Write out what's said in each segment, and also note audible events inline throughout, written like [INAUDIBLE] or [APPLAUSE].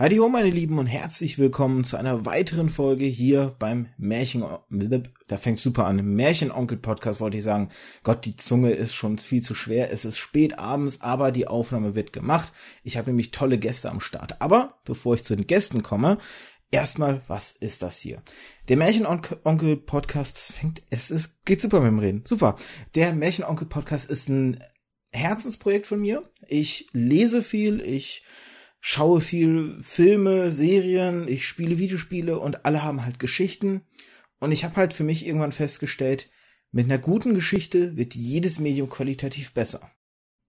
Heidi ho, meine Lieben, und herzlich willkommen zu einer weiteren Folge hier beim Märchen, da fängt super an, Märchenonkel-Podcast wollte ich sagen. Gott, die Zunge ist schon viel zu schwer. Es ist spät abends, aber die Aufnahme wird gemacht. Ich habe nämlich tolle Gäste am Start. Aber bevor ich zu den Gästen komme, erstmal, was ist das hier? Der Märchenonkel-Podcast, fängt, es ist, geht super mit dem Reden. Super. Der Märchenonkel-Podcast ist ein Herzensprojekt von mir. Ich lese viel, ich schaue viel Filme, Serien, ich spiele Videospiele und alle haben halt Geschichten. Und ich habe halt für mich irgendwann festgestellt, mit einer guten Geschichte wird jedes Medium qualitativ besser.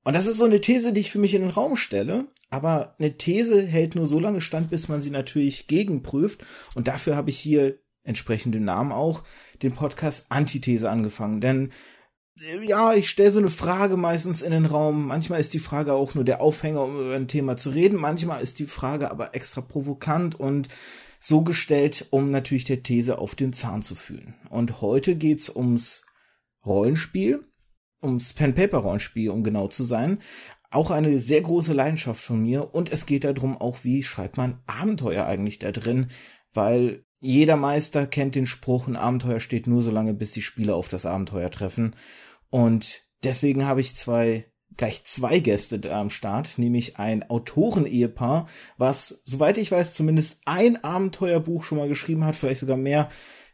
Und das ist so eine These, die ich für mich in den Raum stelle. Aber eine These hält nur so lange stand, bis man sie natürlich gegenprüft. Und dafür habe ich hier entsprechend den Namen auch den Podcast Antithese angefangen. Denn ja, ich stelle so eine Frage meistens in den Raum. Manchmal ist die Frage auch nur der Aufhänger, um über ein Thema zu reden. Manchmal ist die Frage aber extra provokant und so gestellt, um natürlich der These auf den Zahn zu fühlen. Und heute geht's ums Rollenspiel, ums Pen-Paper-Rollenspiel, um genau zu sein. Auch eine sehr große Leidenschaft von mir. Und es geht darum auch, wie schreibt man Abenteuer eigentlich da drin, weil jeder Meister kennt den Spruch, ein Abenteuer steht nur so lange, bis die Spieler auf das Abenteuer treffen. Und deswegen habe ich zwei, gleich zwei Gäste da am Start, nämlich ein Autoren-Ehepaar, was, soweit ich weiß, zumindest ein Abenteuerbuch schon mal geschrieben hat, vielleicht sogar mehr.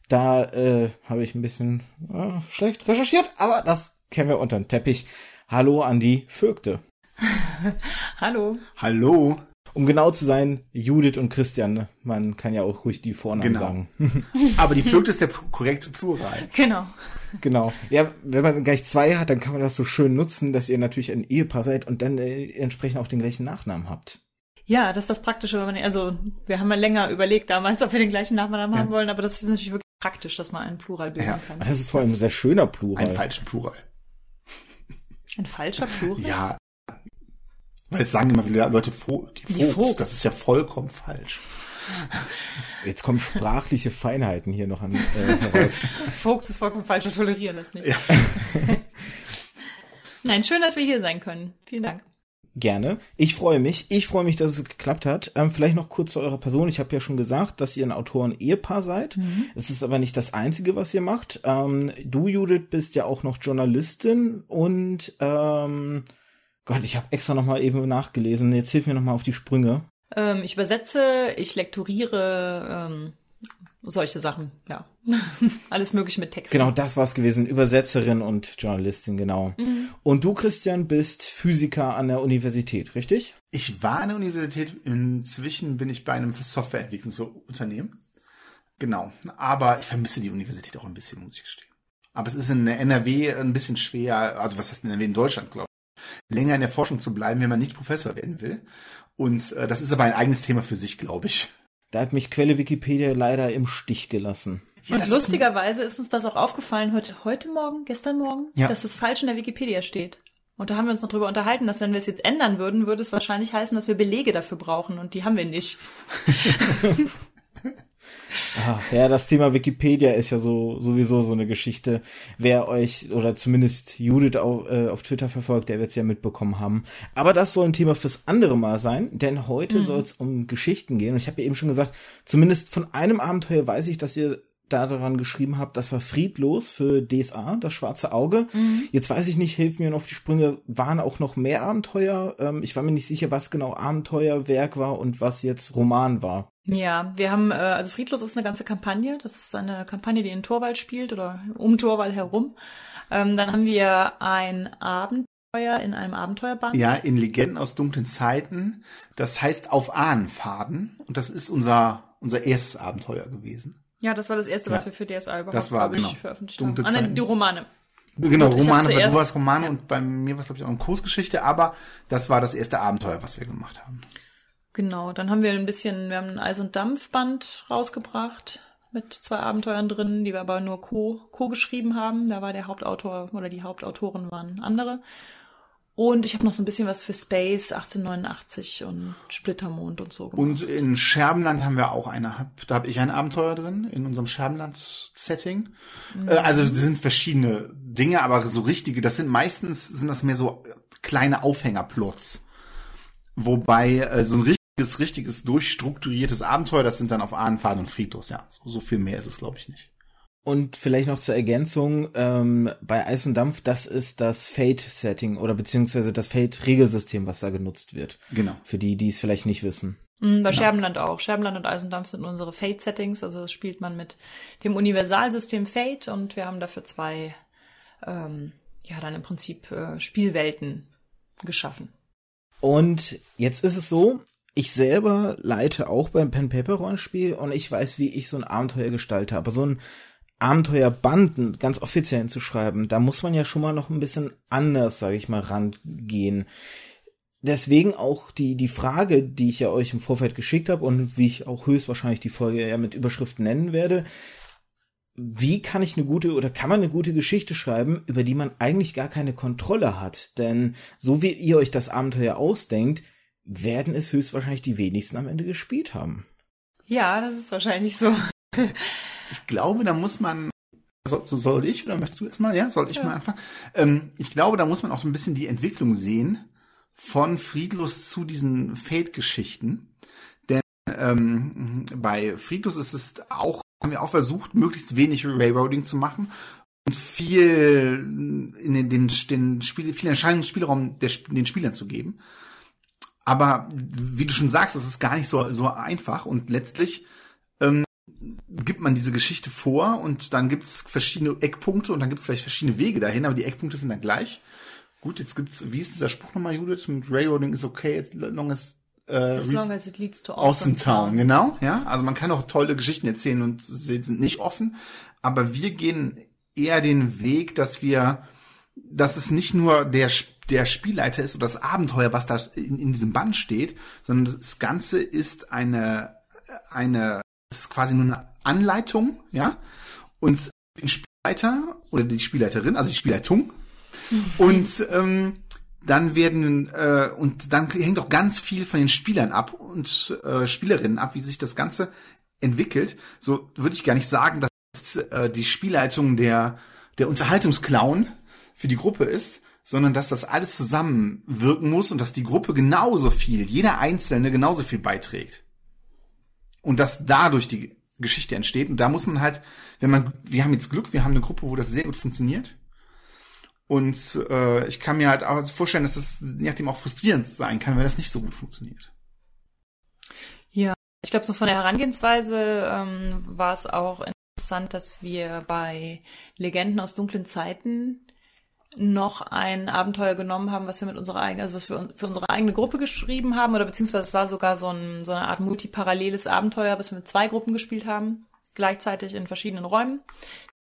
Da äh, habe ich ein bisschen äh, schlecht recherchiert, aber das kennen wir unter den Teppich. Hallo an die Vögte. [LAUGHS] Hallo. Hallo um genau zu sein, Judith und Christian. Ne? Man kann ja auch ruhig die Vornamen genau. sagen. [LAUGHS] Aber die Vögte ist der korrekte Plural. Genau. Genau. Ja, wenn man gleich zwei hat, dann kann man das so schön nutzen, dass ihr natürlich ein Ehepaar seid und dann äh, entsprechend auch den gleichen Nachnamen habt. Ja, das ist das Praktische, wenn man, also wir haben ja länger überlegt damals, ob wir den gleichen Nachnamen ja. haben wollen, aber das ist natürlich wirklich praktisch, dass man einen Plural bilden ja. kann. Das ist vor allem ein sehr schöner Plural. Ein falscher Plural. Ein falscher Plural? Ja, weil es sagen immer wieder Leute, die Vogts, die Vogts. das ist ja vollkommen falsch. Jetzt kommen sprachliche Feinheiten hier noch an, äh, heraus. [LAUGHS] Vogts ist vollkommen falsch, wir tolerieren das nicht. Ja. [LAUGHS] Nein, schön, dass wir hier sein können. Vielen Dank. Gerne. Ich freue mich. Ich freue mich, dass es geklappt hat. Ähm, vielleicht noch kurz zu eurer Person. Ich habe ja schon gesagt, dass ihr ein Autoren-Ehepaar seid. Mhm. Es ist aber nicht das Einzige, was ihr macht. Ähm, du, Judith, bist ja auch noch Journalistin und ähm, Gott, ich habe extra noch mal eben nachgelesen. Jetzt hilf mir noch mal auf die Sprünge. Ähm, ich übersetze, ich lektoriere, ähm, solche Sachen, ja. [LAUGHS] Alles mögliche mit Text. Genau, das war's gewesen. Übersetzerin und Journalistin, genau. Mhm. Und du, Christian, bist Physiker an der Universität, richtig? Ich war an der Universität, inzwischen bin ich bei einem Softwareentwicklungsunternehmen. Genau. Aber ich vermisse die Universität auch ein bisschen, muss ich gestehen. Aber es ist in NRW ein bisschen schwer, also was heißt in NRW in Deutschland, glaube ich länger in der Forschung zu bleiben, wenn man nicht Professor werden will. Und äh, das ist aber ein eigenes Thema für sich, glaube ich. Da hat mich Quelle Wikipedia leider im Stich gelassen. Ja, und lustigerweise ist, ist uns das auch aufgefallen heute, heute Morgen, gestern Morgen, ja. dass es falsch in der Wikipedia steht. Und da haben wir uns noch drüber unterhalten, dass wenn wir es jetzt ändern würden, würde es wahrscheinlich heißen, dass wir Belege dafür brauchen und die haben wir nicht. [LAUGHS] Ach, ja, das Thema Wikipedia ist ja so sowieso so eine Geschichte. Wer euch oder zumindest Judith auf, äh, auf Twitter verfolgt, der wird es ja mitbekommen haben. Aber das soll ein Thema fürs andere Mal sein, denn heute mhm. soll es um Geschichten gehen. Und ich habe ja eben schon gesagt, zumindest von einem Abenteuer weiß ich, dass ihr daran geschrieben habt, das war friedlos für DSA, das schwarze Auge. Mhm. Jetzt weiß ich nicht, hilf mir noch auf die Sprünge, waren auch noch mehr Abenteuer? Ähm, ich war mir nicht sicher, was genau Abenteuerwerk war und was jetzt Roman war. Ja, wir haben, äh, also Friedlos ist eine ganze Kampagne. Das ist eine Kampagne, die in Torwald spielt oder um Torwald herum. Ähm, dann haben wir ein Abenteuer in einem Abenteuerband. Ja, in Legenden aus dunklen Zeiten. Das heißt auf Ahnenfaden. Und das ist unser, unser erstes Abenteuer gewesen. Ja, das war das erste, was wir für DSA überhaupt, das war, genau. ich, veröffentlicht Dunkle haben. Ah, nein, die Romane. Genau, Romane, bei du warst Romane ja. und bei mir war es, glaube ich, auch eine Kursgeschichte, aber das war das erste Abenteuer, was wir gemacht haben. Genau, dann haben wir ein bisschen, wir haben ein Eis- und Dampfband rausgebracht mit zwei Abenteuern drin, die wir aber nur co, co geschrieben haben. Da war der Hauptautor oder die Hauptautoren waren andere. Und ich habe noch so ein bisschen was für Space 1889 und Splittermond und so gemacht. Und in Scherbenland haben wir auch eine, da habe ich ein Abenteuer drin, in unserem Scherbenland-Setting. Mhm. Äh, also das sind verschiedene Dinge, aber so richtige, das sind meistens, sind das mehr so kleine Aufhängerplots. Wobei äh, so ein richtiges, richtiges, durchstrukturiertes Abenteuer. Das sind dann auf Ahnenfaden und Friedlos, ja. So, so viel mehr ist es, glaube ich, nicht. Und vielleicht noch zur Ergänzung, ähm, bei Eis und Dampf, das ist das Fate-Setting oder beziehungsweise das Fate-Regelsystem, was da genutzt wird. Genau. Für die, die es vielleicht nicht wissen. Mhm, bei Scherbenland auch. Scherbenland und Eisendampf sind unsere Fate-Settings, also das spielt man mit dem Universalsystem Fate und wir haben dafür zwei, ähm, ja, dann im Prinzip äh, Spielwelten geschaffen. Und jetzt ist es so, ich selber leite auch beim Pen Paper Rollenspiel und ich weiß, wie ich so ein Abenteuer gestalte. Aber so ein Abenteuerbanden ganz offiziell zu schreiben, da muss man ja schon mal noch ein bisschen anders, sage ich mal, rangehen. Deswegen auch die, die Frage, die ich ja euch im Vorfeld geschickt habe und wie ich auch höchstwahrscheinlich die Folge ja mit Überschrift nennen werde. Wie kann ich eine gute oder kann man eine gute Geschichte schreiben, über die man eigentlich gar keine Kontrolle hat? Denn so wie ihr euch das Abenteuer ausdenkt, werden es höchstwahrscheinlich die wenigsten am Ende gespielt haben. Ja, das ist wahrscheinlich so. [LAUGHS] Ich glaube, da muss man, soll, soll ich oder möchtest du erstmal? Ja, soll ich Ja. mal anfangen? Ähm, ich glaube, da muss man auch so ein bisschen die Entwicklung sehen von Friedlos zu diesen Fate-Geschichten. Denn ähm, bei Friedlos ist es auch, haben wir auch versucht, möglichst wenig Railroading zu machen und viel in den, den, den Spiel, viel Entscheidungsspielraum der, den Spielern zu geben. Aber wie du schon sagst, es ist gar nicht so, so einfach und letztlich ähm, gibt man diese Geschichte vor und dann gibt's verschiedene Eckpunkte und dann gibt's vielleicht verschiedene Wege dahin, aber die Eckpunkte sind dann gleich. Gut, jetzt gibt's, wie ist dieser Spruch nochmal, Judith? Mit Railroading is okay, as long as, äh, As long as it leads to Awesome Town, genau, ja. Also man kann auch tolle Geschichten erzählen und sie sind nicht offen, aber wir gehen eher den Weg, dass wir, dass es nicht nur der, der Spielleiter ist oder das Abenteuer, was da in, in diesem Band steht, sondern das Ganze ist eine, eine, es ist quasi nur eine Anleitung, ja, und den Spielleiter oder die Spielleiterin, also die Spielleitung, und ähm, dann werden äh, und dann hängt auch ganz viel von den Spielern ab und äh, Spielerinnen ab, wie sich das Ganze entwickelt. So würde ich gar nicht sagen, dass äh, die Spielleitung der der Unterhaltungsclown für die Gruppe ist, sondern dass das alles zusammenwirken muss und dass die Gruppe genauso viel, jeder Einzelne genauso viel beiträgt. Und dass dadurch die Geschichte entsteht. Und da muss man halt, wenn man, wir haben jetzt Glück, wir haben eine Gruppe, wo das sehr gut funktioniert. Und äh, ich kann mir halt auch vorstellen, dass es je nachdem auch frustrierend sein kann, wenn das nicht so gut funktioniert. Ja, ich glaube, so von der Herangehensweise ähm, war es auch interessant, dass wir bei Legenden aus dunklen Zeiten noch ein Abenteuer genommen haben, was wir mit unserer eigenen, also was wir für unsere eigene Gruppe geschrieben haben, oder beziehungsweise es war sogar so, ein, so eine Art multiparalleles Abenteuer, was wir mit zwei Gruppen gespielt haben, gleichzeitig in verschiedenen Räumen,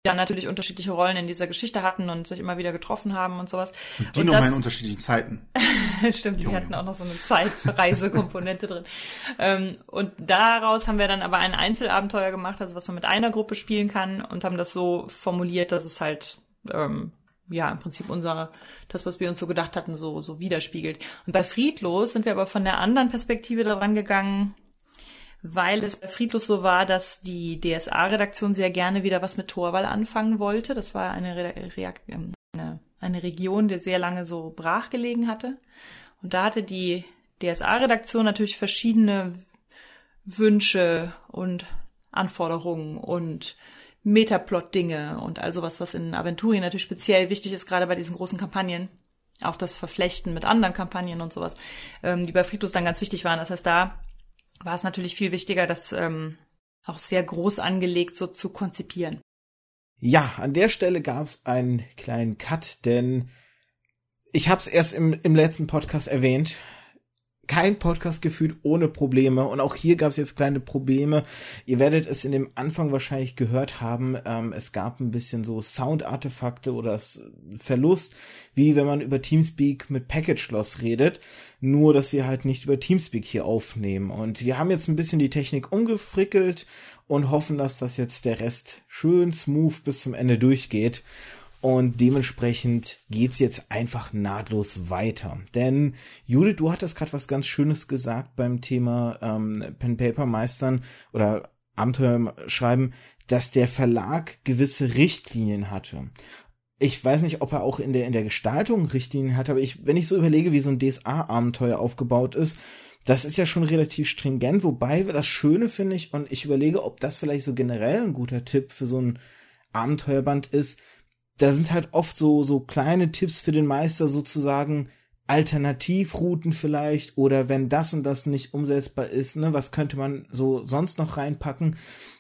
die dann natürlich unterschiedliche Rollen in dieser Geschichte hatten und sich immer wieder getroffen haben und sowas. Die Und nochmal in unterschiedlichen Zeiten. [LAUGHS] Stimmt, die hatten auch noch so eine Zeitreisekomponente drin. Ähm, und daraus haben wir dann aber ein Einzelabenteuer gemacht, also was man mit einer Gruppe spielen kann und haben das so formuliert, dass es halt ähm, ja im Prinzip unser das, was wir uns so gedacht hatten, so so widerspiegelt. Und bei Friedlos sind wir aber von der anderen Perspektive daran gegangen, weil es bei Friedlos so war, dass die DSA-Redaktion sehr gerne wieder was mit Torwall anfangen wollte. Das war eine, Re Reak ähm, eine, eine Region, die sehr lange so brach gelegen hatte. Und da hatte die DSA-Redaktion natürlich verschiedene Wünsche und Anforderungen und Metaplot-Dinge und all sowas, was in Aventurien natürlich speziell wichtig ist, gerade bei diesen großen Kampagnen. Auch das Verflechten mit anderen Kampagnen und sowas, ähm, die bei Friedlos dann ganz wichtig waren. Das heißt, da war es natürlich viel wichtiger, das ähm, auch sehr groß angelegt so zu konzipieren. Ja, an der Stelle gab es einen kleinen Cut, denn ich habe es erst im, im letzten Podcast erwähnt. Kein Podcast gefühlt ohne Probleme und auch hier gab es jetzt kleine Probleme. Ihr werdet es in dem Anfang wahrscheinlich gehört haben. Ähm, es gab ein bisschen so Soundartefakte oder Verlust, wie wenn man über Teamspeak mit Package Loss redet. Nur, dass wir halt nicht über Teamspeak hier aufnehmen. Und wir haben jetzt ein bisschen die Technik umgefrickelt und hoffen, dass das jetzt der Rest schön smooth bis zum Ende durchgeht. Und dementsprechend geht's jetzt einfach nahtlos weiter. Denn Judith, du hattest gerade was ganz Schönes gesagt beim Thema ähm, Pen Paper Meistern oder Abenteuer schreiben, dass der Verlag gewisse Richtlinien hatte. Ich weiß nicht, ob er auch in der in der Gestaltung Richtlinien hat, aber ich, wenn ich so überlege, wie so ein DSA-Abenteuer aufgebaut ist, Das ist ja schon relativ stringent, wobei das Schöne finde ich, und ich überlege, ob das vielleicht so generell ein guter Tipp für so ein Abenteuerband ist. Da sind halt oft so, so kleine Tipps für den Meister sozusagen, Alternativrouten vielleicht oder wenn das und das nicht umsetzbar ist, ne, was könnte man so sonst noch reinpacken?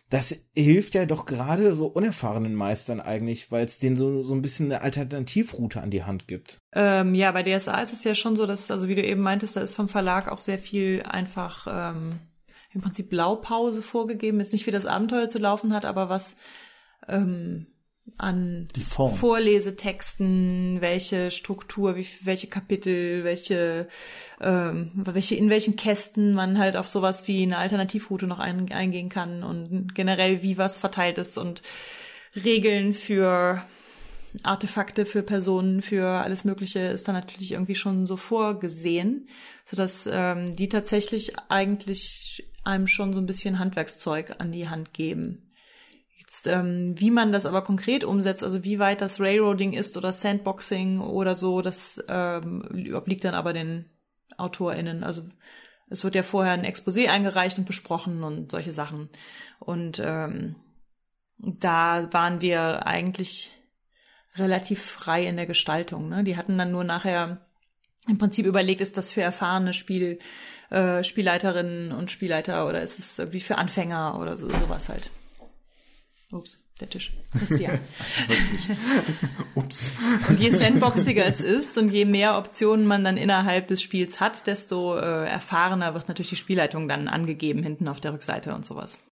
Das hilft ja doch gerade so unerfahrenen Meistern eigentlich, weil es denen so, so ein bisschen eine Alternativroute an die Hand gibt. Ähm, ja, bei DSA ist es ja schon so, dass, also wie du eben meintest, da ist vom Verlag auch sehr viel einfach ähm, im Prinzip Blaupause vorgegeben. Jetzt nicht wie das Abenteuer zu laufen hat, aber was ähm, an. Vorlesetexten, welche Struktur, wie, welche Kapitel, welche, ähm, welche, in welchen Kästen man halt auf sowas wie eine Alternativroute noch ein, eingehen kann und generell wie was verteilt ist und Regeln für Artefakte, für Personen, für alles Mögliche ist da natürlich irgendwie schon so vorgesehen, sodass ähm, die tatsächlich eigentlich einem schon so ein bisschen Handwerkszeug an die Hand geben. Jetzt, ähm, wie man das aber konkret umsetzt, also wie weit das Railroading ist oder Sandboxing oder so, das ähm, obliegt dann aber den AutorInnen. Also es wird ja vorher ein Exposé eingereicht und besprochen und solche Sachen. Und ähm, da waren wir eigentlich relativ frei in der Gestaltung. Ne? Die hatten dann nur nachher im Prinzip überlegt, ist das für erfahrene Spiel, äh, Spielleiterinnen und Spielleiter oder ist es irgendwie für Anfänger oder so, sowas halt. Ups, der Tisch. Christian. [LAUGHS] Ups. Und je sandboxiger es ist und je mehr Optionen man dann innerhalb des Spiels hat, desto äh, erfahrener wird natürlich die Spielleitung dann angegeben hinten auf der Rückseite und sowas.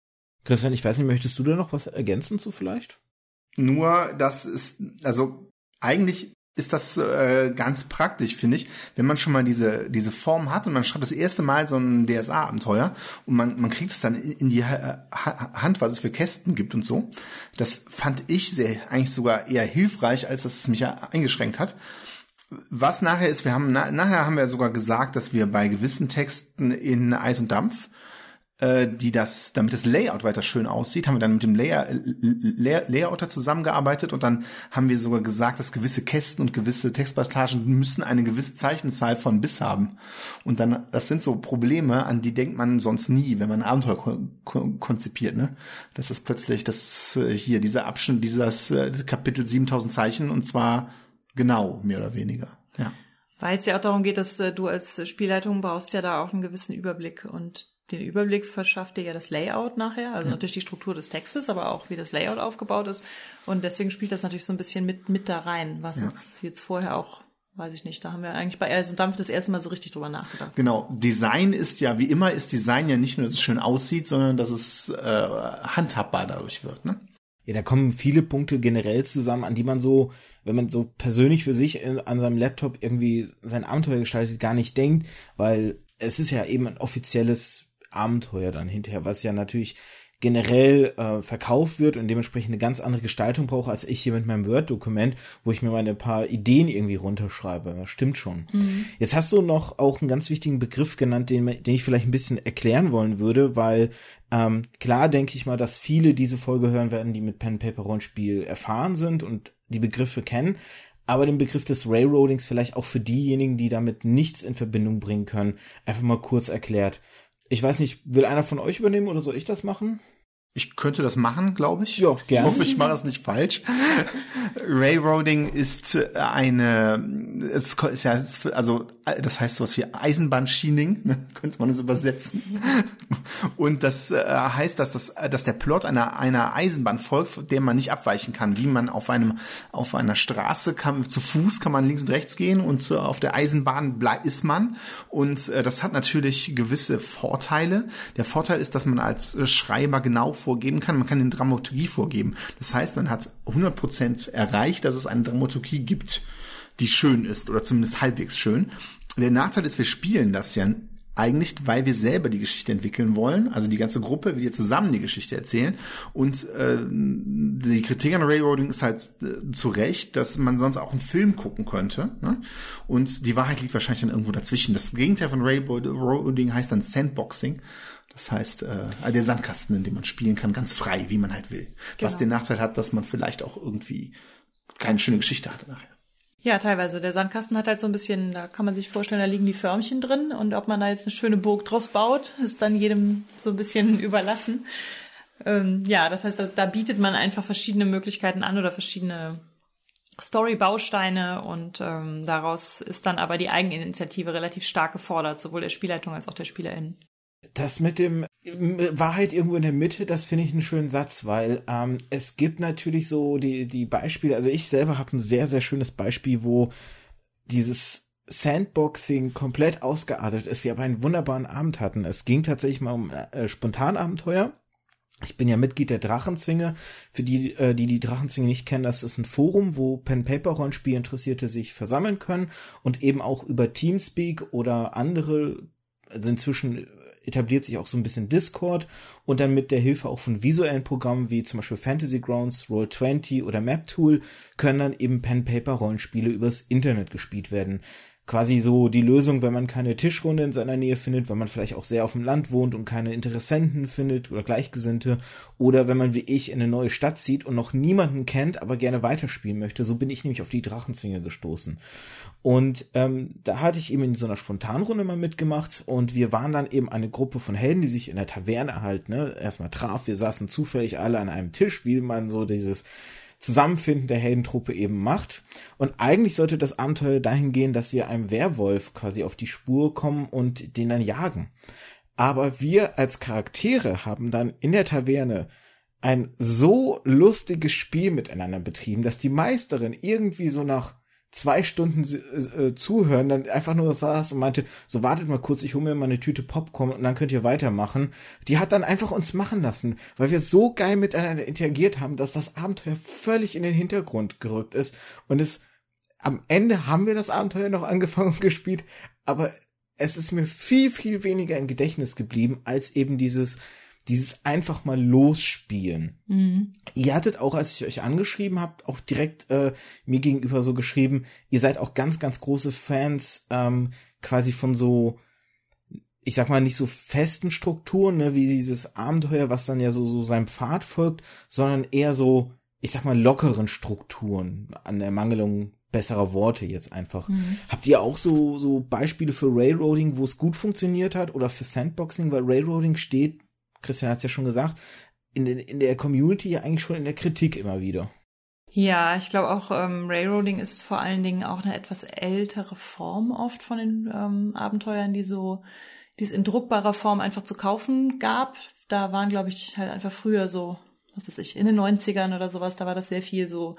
Christian, ich weiß nicht, möchtest du da noch was ergänzen zu vielleicht? Nur, das ist, also eigentlich ist das äh, ganz praktisch, finde ich, wenn man schon mal diese, diese Form hat und man schreibt das erste Mal so ein DSA-Abenteuer und man, man kriegt es dann in die ha Hand, was es für Kästen gibt und so. Das fand ich sehr, eigentlich sogar eher hilfreich, als dass es mich eingeschränkt hat. Was nachher ist, wir haben, na, nachher haben wir sogar gesagt, dass wir bei gewissen Texten in Eis und Dampf die das, damit das Layout weiter schön aussieht, haben wir dann mit dem Layer, Lay Layouter zusammengearbeitet und dann haben wir sogar gesagt, dass gewisse Kästen und gewisse Textpassagen müssen eine gewisse Zeichenzahl von bis haben. Und dann, das sind so Probleme, an die denkt man sonst nie, wenn man ein Abenteuer ko ko konzipiert, ne? Das ist plötzlich, das äh, hier, dieser Abschnitt, dieses äh, Kapitel 7000 Zeichen und zwar genau, mehr oder weniger, ja. Weil es ja auch darum geht, dass äh, du als Spielleitung brauchst ja da auch einen gewissen Überblick und den Überblick verschafft dir ja das Layout nachher, also ja. natürlich die Struktur des Textes, aber auch wie das Layout aufgebaut ist. Und deswegen spielt das natürlich so ein bisschen mit, mit da rein, was ja. uns jetzt vorher auch, weiß ich nicht, da haben wir eigentlich bei Eis und Dampf das erste Mal so richtig drüber nachgedacht. Genau, Design ist ja, wie immer ist Design ja nicht nur, dass es schön aussieht, sondern dass es äh, handhabbar dadurch wird, ne? Ja, da kommen viele Punkte generell zusammen, an die man so, wenn man so persönlich für sich in, an seinem Laptop irgendwie sein Abenteuer gestaltet, gar nicht denkt, weil es ist ja eben ein offizielles Abenteuer dann hinterher, was ja natürlich generell äh, verkauft wird und dementsprechend eine ganz andere Gestaltung brauche als ich hier mit meinem Word-Dokument, wo ich mir meine paar Ideen irgendwie runterschreibe. Das stimmt schon. Mhm. Jetzt hast du noch auch einen ganz wichtigen Begriff genannt, den, den ich vielleicht ein bisschen erklären wollen würde, weil ähm, klar denke ich mal, dass viele diese Folge hören werden, die mit Pen Paper Rollenspiel erfahren sind und die Begriffe kennen aber den Begriff des Railroadings vielleicht auch für diejenigen, die damit nichts in Verbindung bringen können, einfach mal kurz erklärt. Ich weiß nicht, will einer von euch übernehmen oder soll ich das machen? Ich könnte das machen, glaube ich. Ja, gerne. Ich hoffe, ich mache das nicht falsch. [LAUGHS] Railroading ist eine, es ist ja, also das heißt sowas wie Eisenbahnschiening, ne, [LAUGHS] könnte man es übersetzen. Und das äh, heißt, dass das, dass der Plot einer einer Eisenbahn folgt, der man nicht abweichen kann. Wie man auf einem auf einer Straße kann, zu Fuß kann man links und rechts gehen und auf der Eisenbahn ist man. Und äh, das hat natürlich gewisse Vorteile. Der Vorteil ist, dass man als Schreiber genau vorgeben kann. Man kann eine Dramaturgie vorgeben. Das heißt, man hat 100% erreicht, dass es eine Dramaturgie gibt, die schön ist oder zumindest halbwegs schön. Der Nachteil ist, wir spielen das ja eigentlich, weil wir selber die Geschichte entwickeln wollen, also die ganze Gruppe, wir zusammen die Geschichte erzählen. Und äh, die Kritik an Railroading ist halt äh, zu Recht, dass man sonst auch einen Film gucken könnte. Ne? Und die Wahrheit liegt wahrscheinlich dann irgendwo dazwischen. Das Gegenteil von Railroading heißt dann Sandboxing. Das heißt, äh, der Sandkasten, in dem man spielen kann, ganz frei, wie man halt will. Genau. Was den Nachteil hat, dass man vielleicht auch irgendwie keine schöne Geschichte hatte nachher. Ja, teilweise. Der Sandkasten hat halt so ein bisschen, da kann man sich vorstellen, da liegen die Förmchen drin und ob man da jetzt eine schöne Burg draus baut, ist dann jedem so ein bisschen [LAUGHS] überlassen. Ähm, ja, das heißt, da, da bietet man einfach verschiedene Möglichkeiten an oder verschiedene Story-Bausteine und ähm, daraus ist dann aber die Eigeninitiative relativ stark gefordert, sowohl der Spielleitung als auch der SpielerInnen. Das mit dem Wahrheit irgendwo in der Mitte, das finde ich einen schönen Satz, weil ähm, es gibt natürlich so die, die Beispiele, also ich selber habe ein sehr, sehr schönes Beispiel, wo dieses Sandboxing komplett ausgeartet ist, wir aber einen wunderbaren Abend hatten. Es ging tatsächlich mal um äh, Spontanabenteuer. Ich bin ja Mitglied der Drachenzwinge. Für die, äh, die die Drachenzwinge nicht kennen, das ist ein Forum, wo Pen-Paper-Rollenspiel-Interessierte sich versammeln können und eben auch über Teamspeak oder andere, also inzwischen etabliert sich auch so ein bisschen Discord und dann mit der Hilfe auch von visuellen Programmen wie zum Beispiel Fantasy Grounds, Roll20 oder MapTool können dann eben Pen-Paper-Rollenspiele übers Internet gespielt werden quasi so die Lösung, wenn man keine Tischrunde in seiner Nähe findet, wenn man vielleicht auch sehr auf dem Land wohnt und keine Interessenten findet oder Gleichgesinnte oder wenn man wie ich in eine neue Stadt zieht und noch niemanden kennt, aber gerne weiterspielen möchte. So bin ich nämlich auf die Drachenzwinge gestoßen. Und ähm, da hatte ich eben in so einer Spontanrunde mal mitgemacht und wir waren dann eben eine Gruppe von Helden, die sich in der Taverne halt ne, erstmal traf. Wir saßen zufällig alle an einem Tisch, wie man so dieses Zusammenfinden der Heldentruppe eben macht. Und eigentlich sollte das Abenteuer dahin gehen, dass wir einem Werwolf quasi auf die Spur kommen und den dann jagen. Aber wir als Charaktere haben dann in der Taverne ein so lustiges Spiel miteinander betrieben, dass die Meisterin irgendwie so nach zwei Stunden äh, zuhören, dann einfach nur saß und meinte, so wartet mal kurz, ich hole mir mal eine Tüte Popcorn und dann könnt ihr weitermachen. Die hat dann einfach uns machen lassen, weil wir so geil miteinander interagiert haben, dass das Abenteuer völlig in den Hintergrund gerückt ist. Und es am Ende haben wir das Abenteuer noch angefangen und gespielt, aber es ist mir viel, viel weniger im Gedächtnis geblieben, als eben dieses, dieses einfach mal losspielen. Mhm. Ihr hattet auch, als ich euch angeschrieben habt, auch direkt äh, mir gegenüber so geschrieben, ihr seid auch ganz, ganz große Fans ähm, quasi von so, ich sag mal, nicht so festen Strukturen, ne, wie dieses Abenteuer, was dann ja so, so seinem Pfad folgt, sondern eher so, ich sag mal, lockeren Strukturen an der Mangelung besserer Worte jetzt einfach. Mhm. Habt ihr auch so, so Beispiele für Railroading, wo es gut funktioniert hat oder für Sandboxing, weil Railroading steht Christian hat es ja schon gesagt, in, den, in der Community ja eigentlich schon in der Kritik immer wieder. Ja, ich glaube auch, ähm, Railroading ist vor allen Dingen auch eine etwas ältere Form oft von den ähm, Abenteuern, die so, die es in druckbarer Form einfach zu kaufen gab. Da waren, glaube ich, halt einfach früher so, was weiß ich, in den 90ern oder sowas, da war das sehr viel so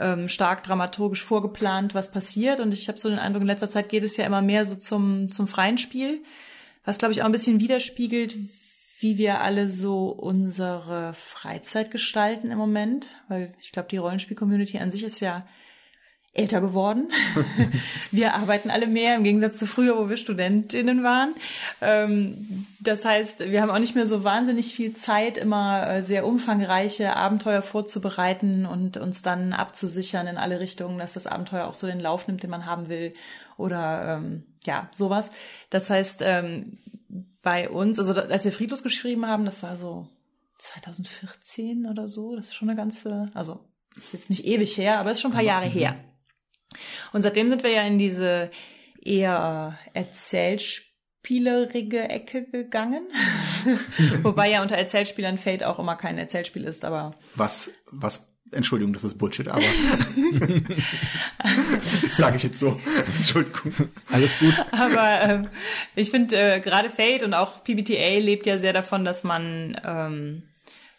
ähm, stark dramaturgisch vorgeplant, was passiert. Und ich habe so den Eindruck, in letzter Zeit geht es ja immer mehr so zum, zum freien Spiel, was, glaube ich, auch ein bisschen widerspiegelt, wie wir alle so unsere Freizeit gestalten im Moment, weil ich glaube, die Rollenspiel-Community an sich ist ja älter geworden. [LAUGHS] wir arbeiten alle mehr im Gegensatz zu früher, wo wir Studentinnen waren. Ähm, das heißt, wir haben auch nicht mehr so wahnsinnig viel Zeit, immer äh, sehr umfangreiche Abenteuer vorzubereiten und uns dann abzusichern in alle Richtungen, dass das Abenteuer auch so den Lauf nimmt, den man haben will oder ähm, ja, sowas. Das heißt, ähm, bei uns, also als wir Friedlos geschrieben haben, das war so 2014 oder so, das ist schon eine ganze, also ist jetzt nicht ewig her, aber ist schon ein paar Jahre mhm. her. Und seitdem sind wir ja in diese eher erzählspielerige Ecke gegangen. [LAUGHS] Wobei ja unter Erzählspielern Fate auch immer kein Erzählspiel ist, aber. Was, was Entschuldigung, das ist Bullshit, aber [LAUGHS] [LAUGHS] sage ich jetzt so. [LAUGHS] Entschuldigung. Alles gut. Aber ähm, ich finde äh, gerade Fate und auch PBTA lebt ja sehr davon, dass man ähm,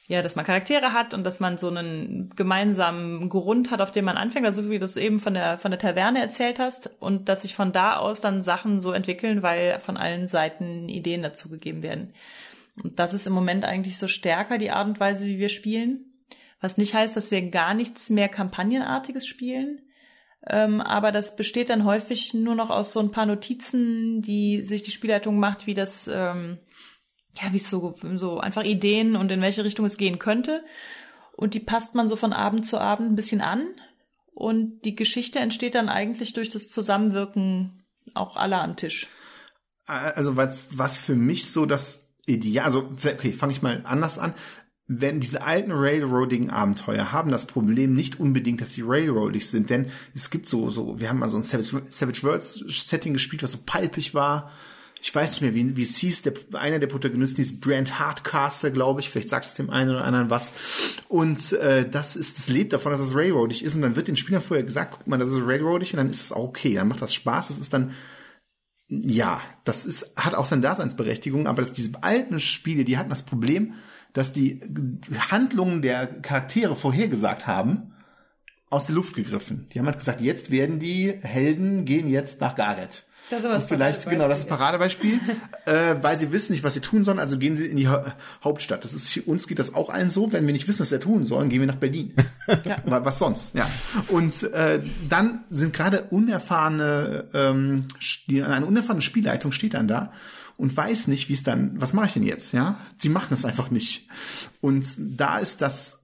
ja, dass man Charaktere hat und dass man so einen gemeinsamen Grund hat, auf dem man anfängt, also wie du es eben von der von der Taverne erzählt hast und dass sich von da aus dann Sachen so entwickeln, weil von allen Seiten Ideen dazu gegeben werden. Und das ist im Moment eigentlich so stärker die Art und Weise, wie wir spielen. Was nicht heißt, dass wir gar nichts mehr Kampagnenartiges spielen. Ähm, aber das besteht dann häufig nur noch aus so ein paar Notizen, die sich die Spielleitung macht, wie das, ähm, ja, wie es so, so einfach Ideen und in welche Richtung es gehen könnte. Und die passt man so von Abend zu Abend ein bisschen an. Und die Geschichte entsteht dann eigentlich durch das Zusammenwirken auch aller am Tisch. Also was, was für mich so das Ideal, also okay, fange ich mal anders an wenn diese alten Railroading-Abenteuer haben das Problem nicht unbedingt, dass sie railroadig sind, denn es gibt so, so, wir haben mal so ein Savage, Savage Worlds-Setting gespielt, was so palpig war. Ich weiß nicht mehr, wie, wie es hieß, der, einer der Protagonisten ist Brand Hardcaster, glaube ich. Vielleicht sagt es dem einen oder anderen was. Und äh, das ist, das lebt davon, dass es railroadig ist. Und dann wird den Spielern vorher gesagt, guck mal, das ist railroadig und dann ist das auch okay. Dann macht das Spaß. Das ist dann ja, das ist, hat auch seine Daseinsberechtigung, aber dass diese alten Spiele, die hatten das Problem, dass die Handlungen der Charaktere vorhergesagt haben, aus der Luft gegriffen. Die haben halt gesagt, jetzt werden die Helden gehen jetzt nach Gareth. Das ist aber das vielleicht, genau, das ist ein Paradebeispiel, [LAUGHS] äh, weil sie wissen nicht, was sie tun sollen, also gehen sie in die ha Hauptstadt. Das ist, uns geht das auch allen so, wenn wir nicht wissen, was wir tun sollen, gehen wir nach Berlin. [LAUGHS] ja. Was sonst, ja. Und äh, dann sind gerade unerfahrene, ähm, die, eine unerfahrene Spielleitung steht dann da und weiß nicht, wie es dann, was mache ich denn jetzt, ja? Sie machen es einfach nicht. Und da ist das,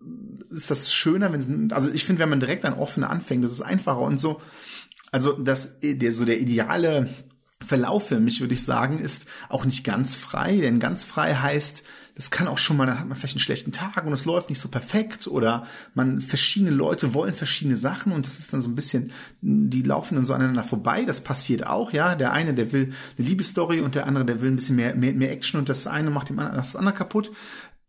ist das schöner, wenn sie, also ich finde, wenn man direkt an offene anfängt, das ist einfacher und so, also das, der, so der ideale Verlauf für mich, würde ich sagen, ist auch nicht ganz frei, denn ganz frei heißt, das kann auch schon mal, dann hat man vielleicht einen schlechten Tag und es läuft nicht so perfekt oder man, verschiedene Leute wollen verschiedene Sachen und das ist dann so ein bisschen, die laufen dann so aneinander vorbei, das passiert auch, ja, der eine, der will eine Liebesstory und der andere, der will ein bisschen mehr, mehr, mehr Action und das eine macht dem anderen das andere kaputt.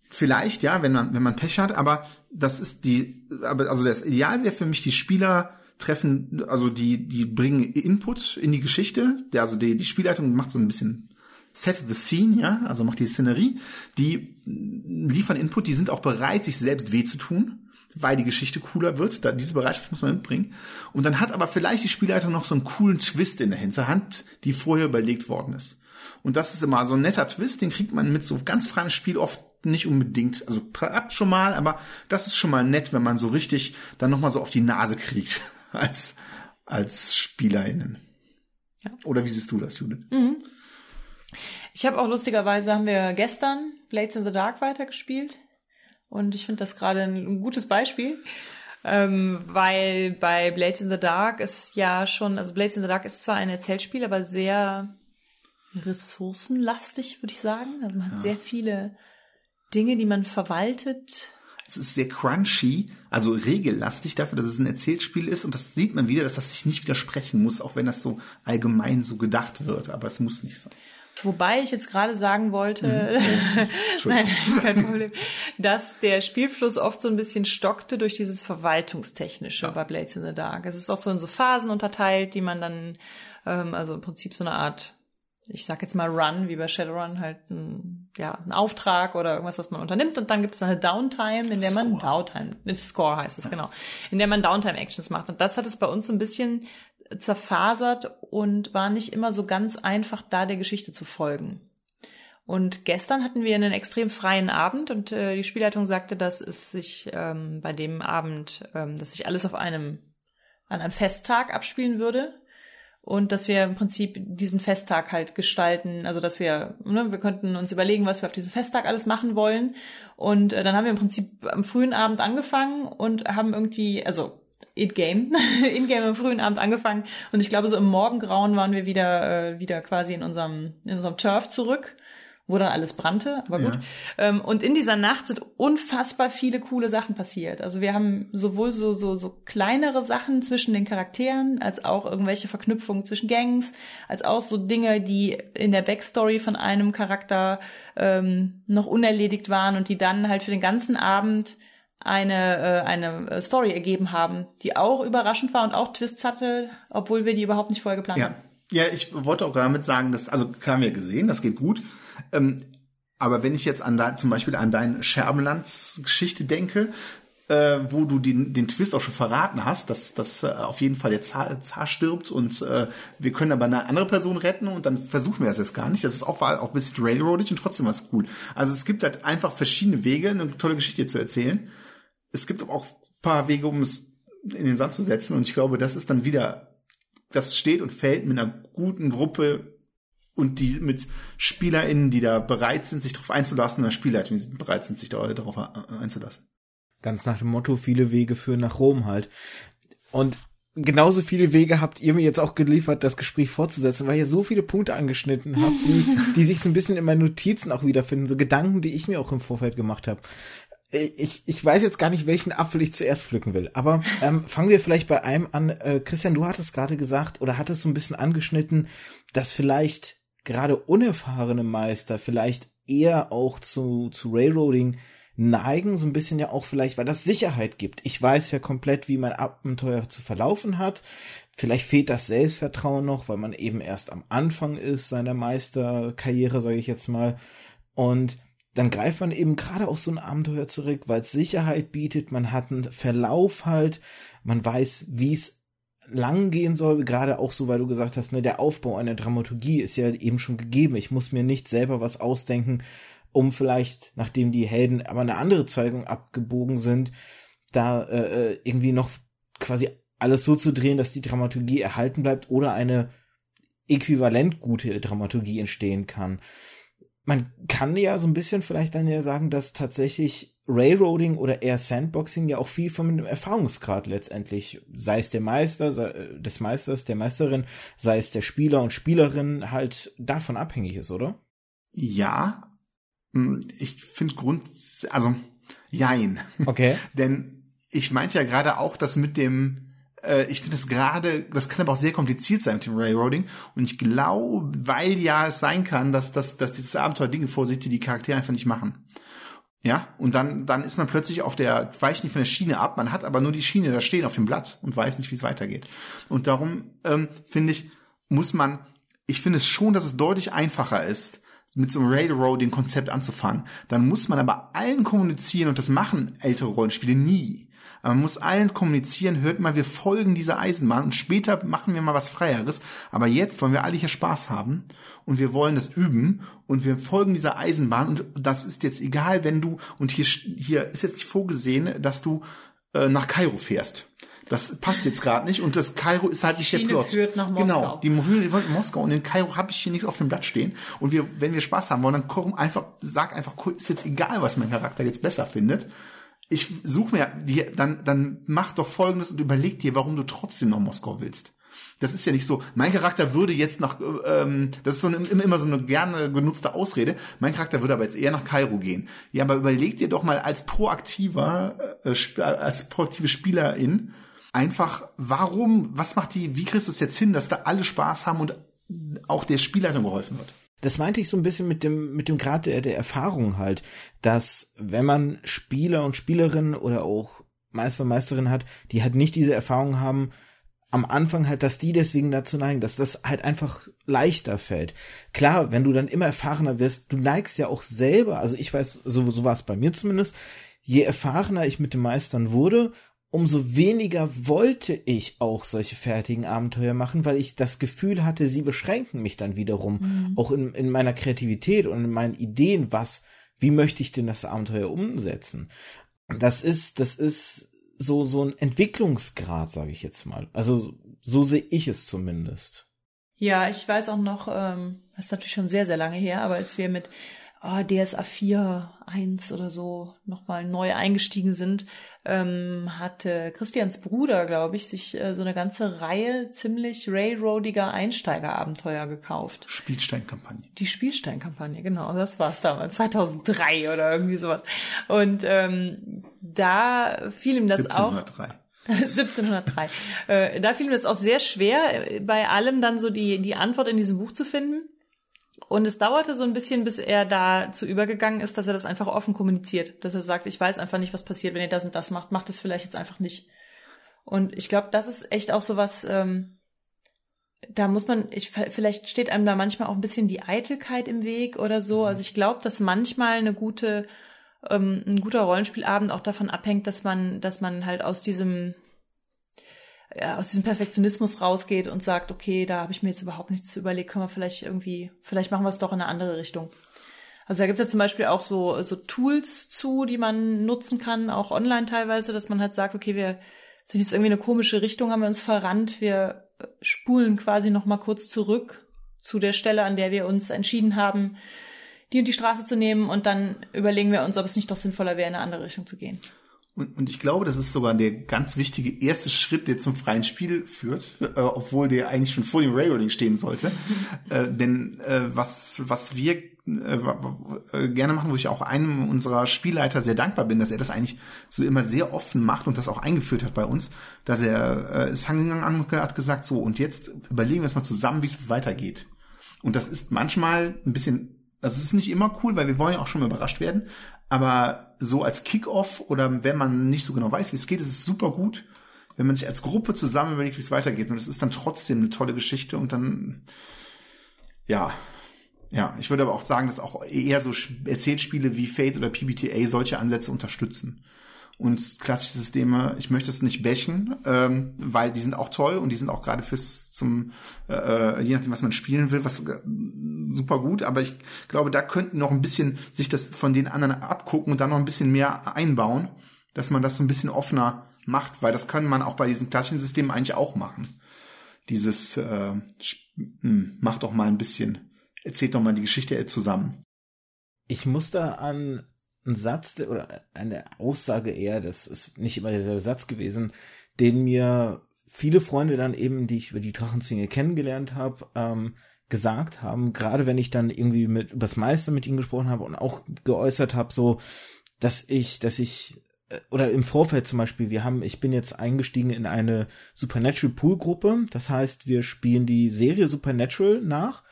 Vielleicht, ja, wenn man, wenn man Pech hat, aber das ist die, aber, also das Ideal wäre für mich, die Spieler treffen, also die, die bringen Input in die Geschichte. Der, also die, die Spielleitung macht so ein bisschen set the scene, ja, also macht die Szenerie. Die liefern Input, die sind auch bereit, sich selbst weh zu tun, weil die Geschichte cooler wird. Da, diese Bereitschaft muss man mitbringen. Und dann hat aber vielleicht die Spielleitung noch so einen coolen Twist in der Hinterhand, die vorher überlegt worden ist. Und das ist immer so ein netter Twist, den kriegt man mit so ganz freiem Spiel oft nicht unbedingt, also klappt schon mal, aber das ist schon mal nett, wenn man so richtig dann nochmal so auf die Nase kriegt. [LAUGHS] als, als SpielerInnen. Ja. Oder wie siehst du das, Judith? Mhm. Ich habe auch lustigerweise, haben wir gestern Blades in the Dark weitergespielt. Und ich finde das gerade ein, gutes Beispiel. Ähm, weil bei Blades in the Dark ist ja schon, also Blades in the Dark ist zwar ein Erzählspiel, aber sehr ressourcenlastig, würde ich sagen. Also man hat ja. sehr viele Dinge, die man verwaltet es ist sehr crunchy, also regellastig dafür, dass es ein Erzählspiel ist. Und das sieht man wieder, dass das sich nicht widersprechen muss, auch wenn das so allgemein so gedacht wird. Aber es muss nicht sein. Wobei ich jetzt gerade sagen wollte, mhm. [LAUGHS] nein, kein Problem, dass der Spielfluss oft so ein bisschen stockte durch dieses Verwaltungstechnische ja. bei Blades in the Dark. Es ist auch so in so Phasen unterteilt, die man dann, ähm, also im Prinzip so eine Art ich sag jetzt mal Run, wie bei Shadowrun, halt ein, ja, ein Auftrag oder irgendwas, was man unternimmt. Und dann gibt es eine Downtime, in der man Score. Downtime, Score heißt es, ja. genau, in der man Downtime-Actions macht. Und das hat es bei uns ein bisschen zerfasert und war nicht immer so ganz einfach, da der Geschichte zu folgen. Und gestern hatten wir einen extrem freien Abend und äh, die Spielleitung sagte, dass es sich ähm, bei dem Abend, ähm, dass sich alles auf einem an einem Festtag abspielen würde und dass wir im Prinzip diesen Festtag halt gestalten, also dass wir, ne, wir könnten uns überlegen, was wir auf diesem Festtag alles machen wollen und äh, dann haben wir im Prinzip am frühen Abend angefangen und haben irgendwie, also in-game, [LAUGHS] in-game am frühen Abend angefangen und ich glaube so im Morgengrauen waren wir wieder äh, wieder quasi in unserem in unserem Turf zurück wo dann alles brannte, aber gut. Ja. Ähm, und in dieser Nacht sind unfassbar viele coole Sachen passiert. Also wir haben sowohl so, so, so kleinere Sachen zwischen den Charakteren, als auch irgendwelche Verknüpfungen zwischen Gangs, als auch so Dinge, die in der Backstory von einem Charakter ähm, noch unerledigt waren und die dann halt für den ganzen Abend eine, äh, eine Story ergeben haben, die auch überraschend war und auch Twists hatte, obwohl wir die überhaupt nicht vorher geplant ja. haben. Ja, ich wollte auch damit sagen, dass, also haben wir gesehen, das geht gut. Ähm, aber wenn ich jetzt an da, zum Beispiel an deine Scherbenlands-Geschichte denke, äh, wo du den, den Twist auch schon verraten hast, dass, dass äh, auf jeden Fall der Zar, Zar stirbt und äh, wir können aber eine andere Person retten und dann versuchen wir das jetzt gar nicht. Das ist auch, war auch ein bisschen railroadig und trotzdem was cool. Also es gibt halt einfach verschiedene Wege, eine tolle Geschichte zu erzählen. Es gibt aber auch ein paar Wege, um es in den Sand zu setzen und ich glaube, das ist dann wieder, das steht und fällt mit einer guten Gruppe und die mit SpielerInnen, die da bereit sind, sich darauf einzulassen, oder Spielleitung, die bereit sind, sich darauf einzulassen. Ganz nach dem Motto, viele Wege führen nach Rom halt. Und genauso viele Wege habt ihr mir jetzt auch geliefert, das Gespräch fortzusetzen, weil ihr so viele Punkte angeschnitten habt, die, [LAUGHS] die sich so ein bisschen in meinen Notizen auch wiederfinden, so Gedanken, die ich mir auch im Vorfeld gemacht habe. Ich, ich weiß jetzt gar nicht, welchen Apfel ich zuerst pflücken will. Aber ähm, fangen wir vielleicht bei einem an. Äh, Christian, du hattest gerade gesagt oder hattest so ein bisschen angeschnitten, dass vielleicht gerade unerfahrene Meister vielleicht eher auch zu, zu Railroading neigen, so ein bisschen ja auch vielleicht, weil das Sicherheit gibt. Ich weiß ja komplett, wie mein Abenteuer zu verlaufen hat. Vielleicht fehlt das Selbstvertrauen noch, weil man eben erst am Anfang ist seiner Meisterkarriere, sage ich jetzt mal. Und dann greift man eben gerade auf so ein Abenteuer zurück, weil es Sicherheit bietet, man hat einen Verlauf halt, man weiß, wie es lang gehen soll, gerade auch so, weil du gesagt hast, ne, der Aufbau einer Dramaturgie ist ja eben schon gegeben. Ich muss mir nicht selber was ausdenken, um vielleicht, nachdem die Helden aber eine andere Zweigung abgebogen sind, da äh, äh irgendwie noch quasi alles so zu drehen, dass die Dramaturgie erhalten bleibt oder eine äquivalent gute Dramaturgie entstehen kann man kann ja so ein bisschen vielleicht dann ja sagen, dass tatsächlich Railroading oder eher Sandboxing ja auch viel von dem Erfahrungsgrad letztendlich, sei es der Meister, sei, äh, des Meisters, der Meisterin, sei es der Spieler und Spielerin halt davon abhängig ist, oder? Ja, hm, ich finde Grund, also jein. Okay. [LAUGHS] Denn ich meinte ja gerade auch, dass mit dem äh, ich finde das gerade, das kann aber auch sehr kompliziert sein mit dem Railroading. Und ich glaube, weil ja es sein kann, dass, dass, dass dieses Abenteuer Dinge vorsieht, die die Charaktere einfach nicht machen. Ja, und dann, dann ist man plötzlich auf der, weicht nicht von der Schiene ab, man hat aber nur die Schiene da stehen auf dem Blatt und weiß nicht, wie es weitergeht. Und darum ähm, finde ich, muss man, ich finde es schon, dass es deutlich einfacher ist, mit so einem Railroading-Konzept anzufangen. Dann muss man aber allen kommunizieren und das machen ältere Rollenspiele nie. Aber man muss allen kommunizieren, hört mal, wir folgen dieser Eisenbahn und später machen wir mal was Freieres. Aber jetzt wollen wir alle hier Spaß haben und wir wollen das üben und wir folgen dieser Eisenbahn und das ist jetzt egal, wenn du, und hier, hier ist jetzt nicht vorgesehen, dass du äh, nach Kairo fährst. Das passt jetzt gerade nicht und das Kairo ist halt nicht der Plot. Führt nach Moskau. Genau, die führt in Moskau und in Kairo habe ich hier nichts auf dem Blatt stehen und wir, wenn wir Spaß haben wollen, dann komm einfach, sag einfach, ist jetzt egal, was mein Charakter jetzt besser findet ich suche mir, die, dann, dann mach doch folgendes und überleg dir, warum du trotzdem nach Moskau willst. Das ist ja nicht so, mein Charakter würde jetzt nach, ähm, das ist so eine, immer so eine gerne genutzte Ausrede, mein Charakter würde aber jetzt eher nach Kairo gehen. Ja, aber überleg dir doch mal als proaktiver, äh, als proaktive Spielerin einfach, warum, was macht die, wie kriegst du es jetzt hin, dass da alle Spaß haben und auch der Spielleitung geholfen wird? Das meinte ich so ein bisschen mit dem, mit dem Grad der, der Erfahrung halt, dass wenn man Spieler und Spielerinnen oder auch Meister und Meisterin hat, die halt nicht diese Erfahrung haben, am Anfang halt, dass die deswegen dazu neigen, dass das halt einfach leichter fällt. Klar, wenn du dann immer erfahrener wirst, du neigst ja auch selber, also ich weiß, so, so war es bei mir zumindest, je erfahrener ich mit dem Meistern wurde, umso weniger wollte ich auch solche fertigen Abenteuer machen, weil ich das Gefühl hatte, sie beschränken mich dann wiederum, mhm. auch in, in meiner Kreativität und in meinen Ideen, was, wie möchte ich denn das Abenteuer umsetzen? Das ist, das ist so, so ein Entwicklungsgrad, sage ich jetzt mal. Also so sehe ich es zumindest. Ja, ich weiß auch noch, ähm, das ist natürlich schon sehr, sehr lange her, aber als wir mit oh, DSA 4, 1 oder so nochmal neu eingestiegen sind, ähm, hatte Christians Bruder, glaube ich, sich äh, so eine ganze Reihe ziemlich railroadiger Einsteigerabenteuer gekauft. Spielsteinkampagne. Die Spielsteinkampagne, genau, das war's damals, 2003 oder irgendwie sowas. Und ähm, da fiel ihm das 1703. auch. 1703. [LAUGHS] äh, da fiel ihm das auch sehr schwer, äh, bei allem dann so die, die Antwort in diesem Buch zu finden. Und es dauerte so ein bisschen, bis er dazu übergegangen ist, dass er das einfach offen kommuniziert. Dass er sagt, ich weiß einfach nicht, was passiert, wenn ihr das und das macht. Macht es vielleicht jetzt einfach nicht. Und ich glaube, das ist echt auch so was, ähm, da muss man, ich, vielleicht steht einem da manchmal auch ein bisschen die Eitelkeit im Weg oder so. Mhm. Also ich glaube, dass manchmal eine gute, ähm, ein guter Rollenspielabend auch davon abhängt, dass man, dass man halt aus diesem aus diesem Perfektionismus rausgeht und sagt, okay, da habe ich mir jetzt überhaupt nichts zu überlegt, können wir vielleicht irgendwie, vielleicht machen wir es doch in eine andere Richtung. Also da gibt es ja zum Beispiel auch so, so Tools zu, die man nutzen kann, auch online teilweise, dass man halt sagt, okay, wir sind jetzt irgendwie eine komische Richtung, haben wir uns verrannt, wir spulen quasi noch mal kurz zurück zu der Stelle, an der wir uns entschieden haben, die und die Straße zu nehmen und dann überlegen wir uns, ob es nicht doch sinnvoller wäre, in eine andere Richtung zu gehen. Und, und ich glaube, das ist sogar der ganz wichtige erste Schritt, der zum freien Spiel führt, äh, obwohl der eigentlich schon vor dem Railroading stehen sollte. [LAUGHS] äh, denn äh, was, was wir äh, äh, gerne machen, wo ich auch einem unserer Spielleiter sehr dankbar bin, dass er das eigentlich so immer sehr offen macht und das auch eingeführt hat bei uns, dass er äh, ist angegangen und hat gesagt, so und jetzt überlegen wir uns mal zusammen, wie es weitergeht. Und das ist manchmal ein bisschen also es ist nicht immer cool, weil wir wollen ja auch schon mal überrascht werden. Aber so als Kickoff oder wenn man nicht so genau weiß, wie es geht, ist es super gut, wenn man sich als Gruppe zusammen überlegt, wie es weitergeht. Und es ist dann trotzdem eine tolle Geschichte und dann, ja, ja, ich würde aber auch sagen, dass auch eher so Erzählspiele wie Fate oder PBTA solche Ansätze unterstützen und klassische Systeme, ich möchte es nicht bächen, ähm, weil die sind auch toll und die sind auch gerade fürs zum, äh, äh, je nachdem, was man spielen will, was äh, super gut, aber ich glaube, da könnten noch ein bisschen sich das von den anderen abgucken und dann noch ein bisschen mehr einbauen, dass man das so ein bisschen offener macht, weil das kann man auch bei diesen klassischen Systemen eigentlich auch machen. Dieses äh, hm, macht doch mal ein bisschen, erzählt doch mal die Geschichte zusammen. Ich muss da an ein Satz oder eine Aussage eher, das ist nicht immer derselbe Satz gewesen, den mir viele Freunde dann eben, die ich über die Drachenzwinge kennengelernt habe, ähm, gesagt haben, gerade wenn ich dann irgendwie mit übers Meister mit ihnen gesprochen habe und auch geäußert habe, so, dass ich, dass ich äh, oder im Vorfeld zum Beispiel, wir haben, ich bin jetzt eingestiegen in eine Supernatural Pool Gruppe, das heißt, wir spielen die Serie Supernatural nach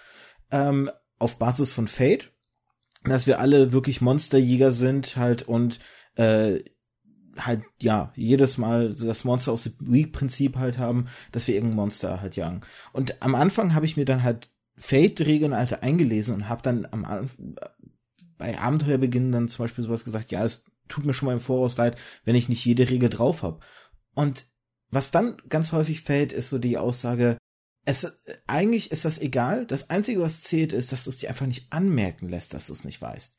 ähm, auf Basis von Fate dass wir alle wirklich Monsterjäger sind halt und äh, halt ja jedes Mal so das Monster aus dem Week Prinzip halt haben, dass wir irgendein Monster halt jagen. Und am Anfang habe ich mir dann halt Fate-Regeln halt eingelesen und habe dann am bei Abenteuerbeginn dann zum Beispiel sowas gesagt, ja, es tut mir schon mal im Voraus leid, wenn ich nicht jede Regel drauf habe. Und was dann ganz häufig fällt, ist so die Aussage, es, eigentlich ist das egal. Das Einzige, was zählt, ist, dass du es dir einfach nicht anmerken lässt, dass du es nicht weißt.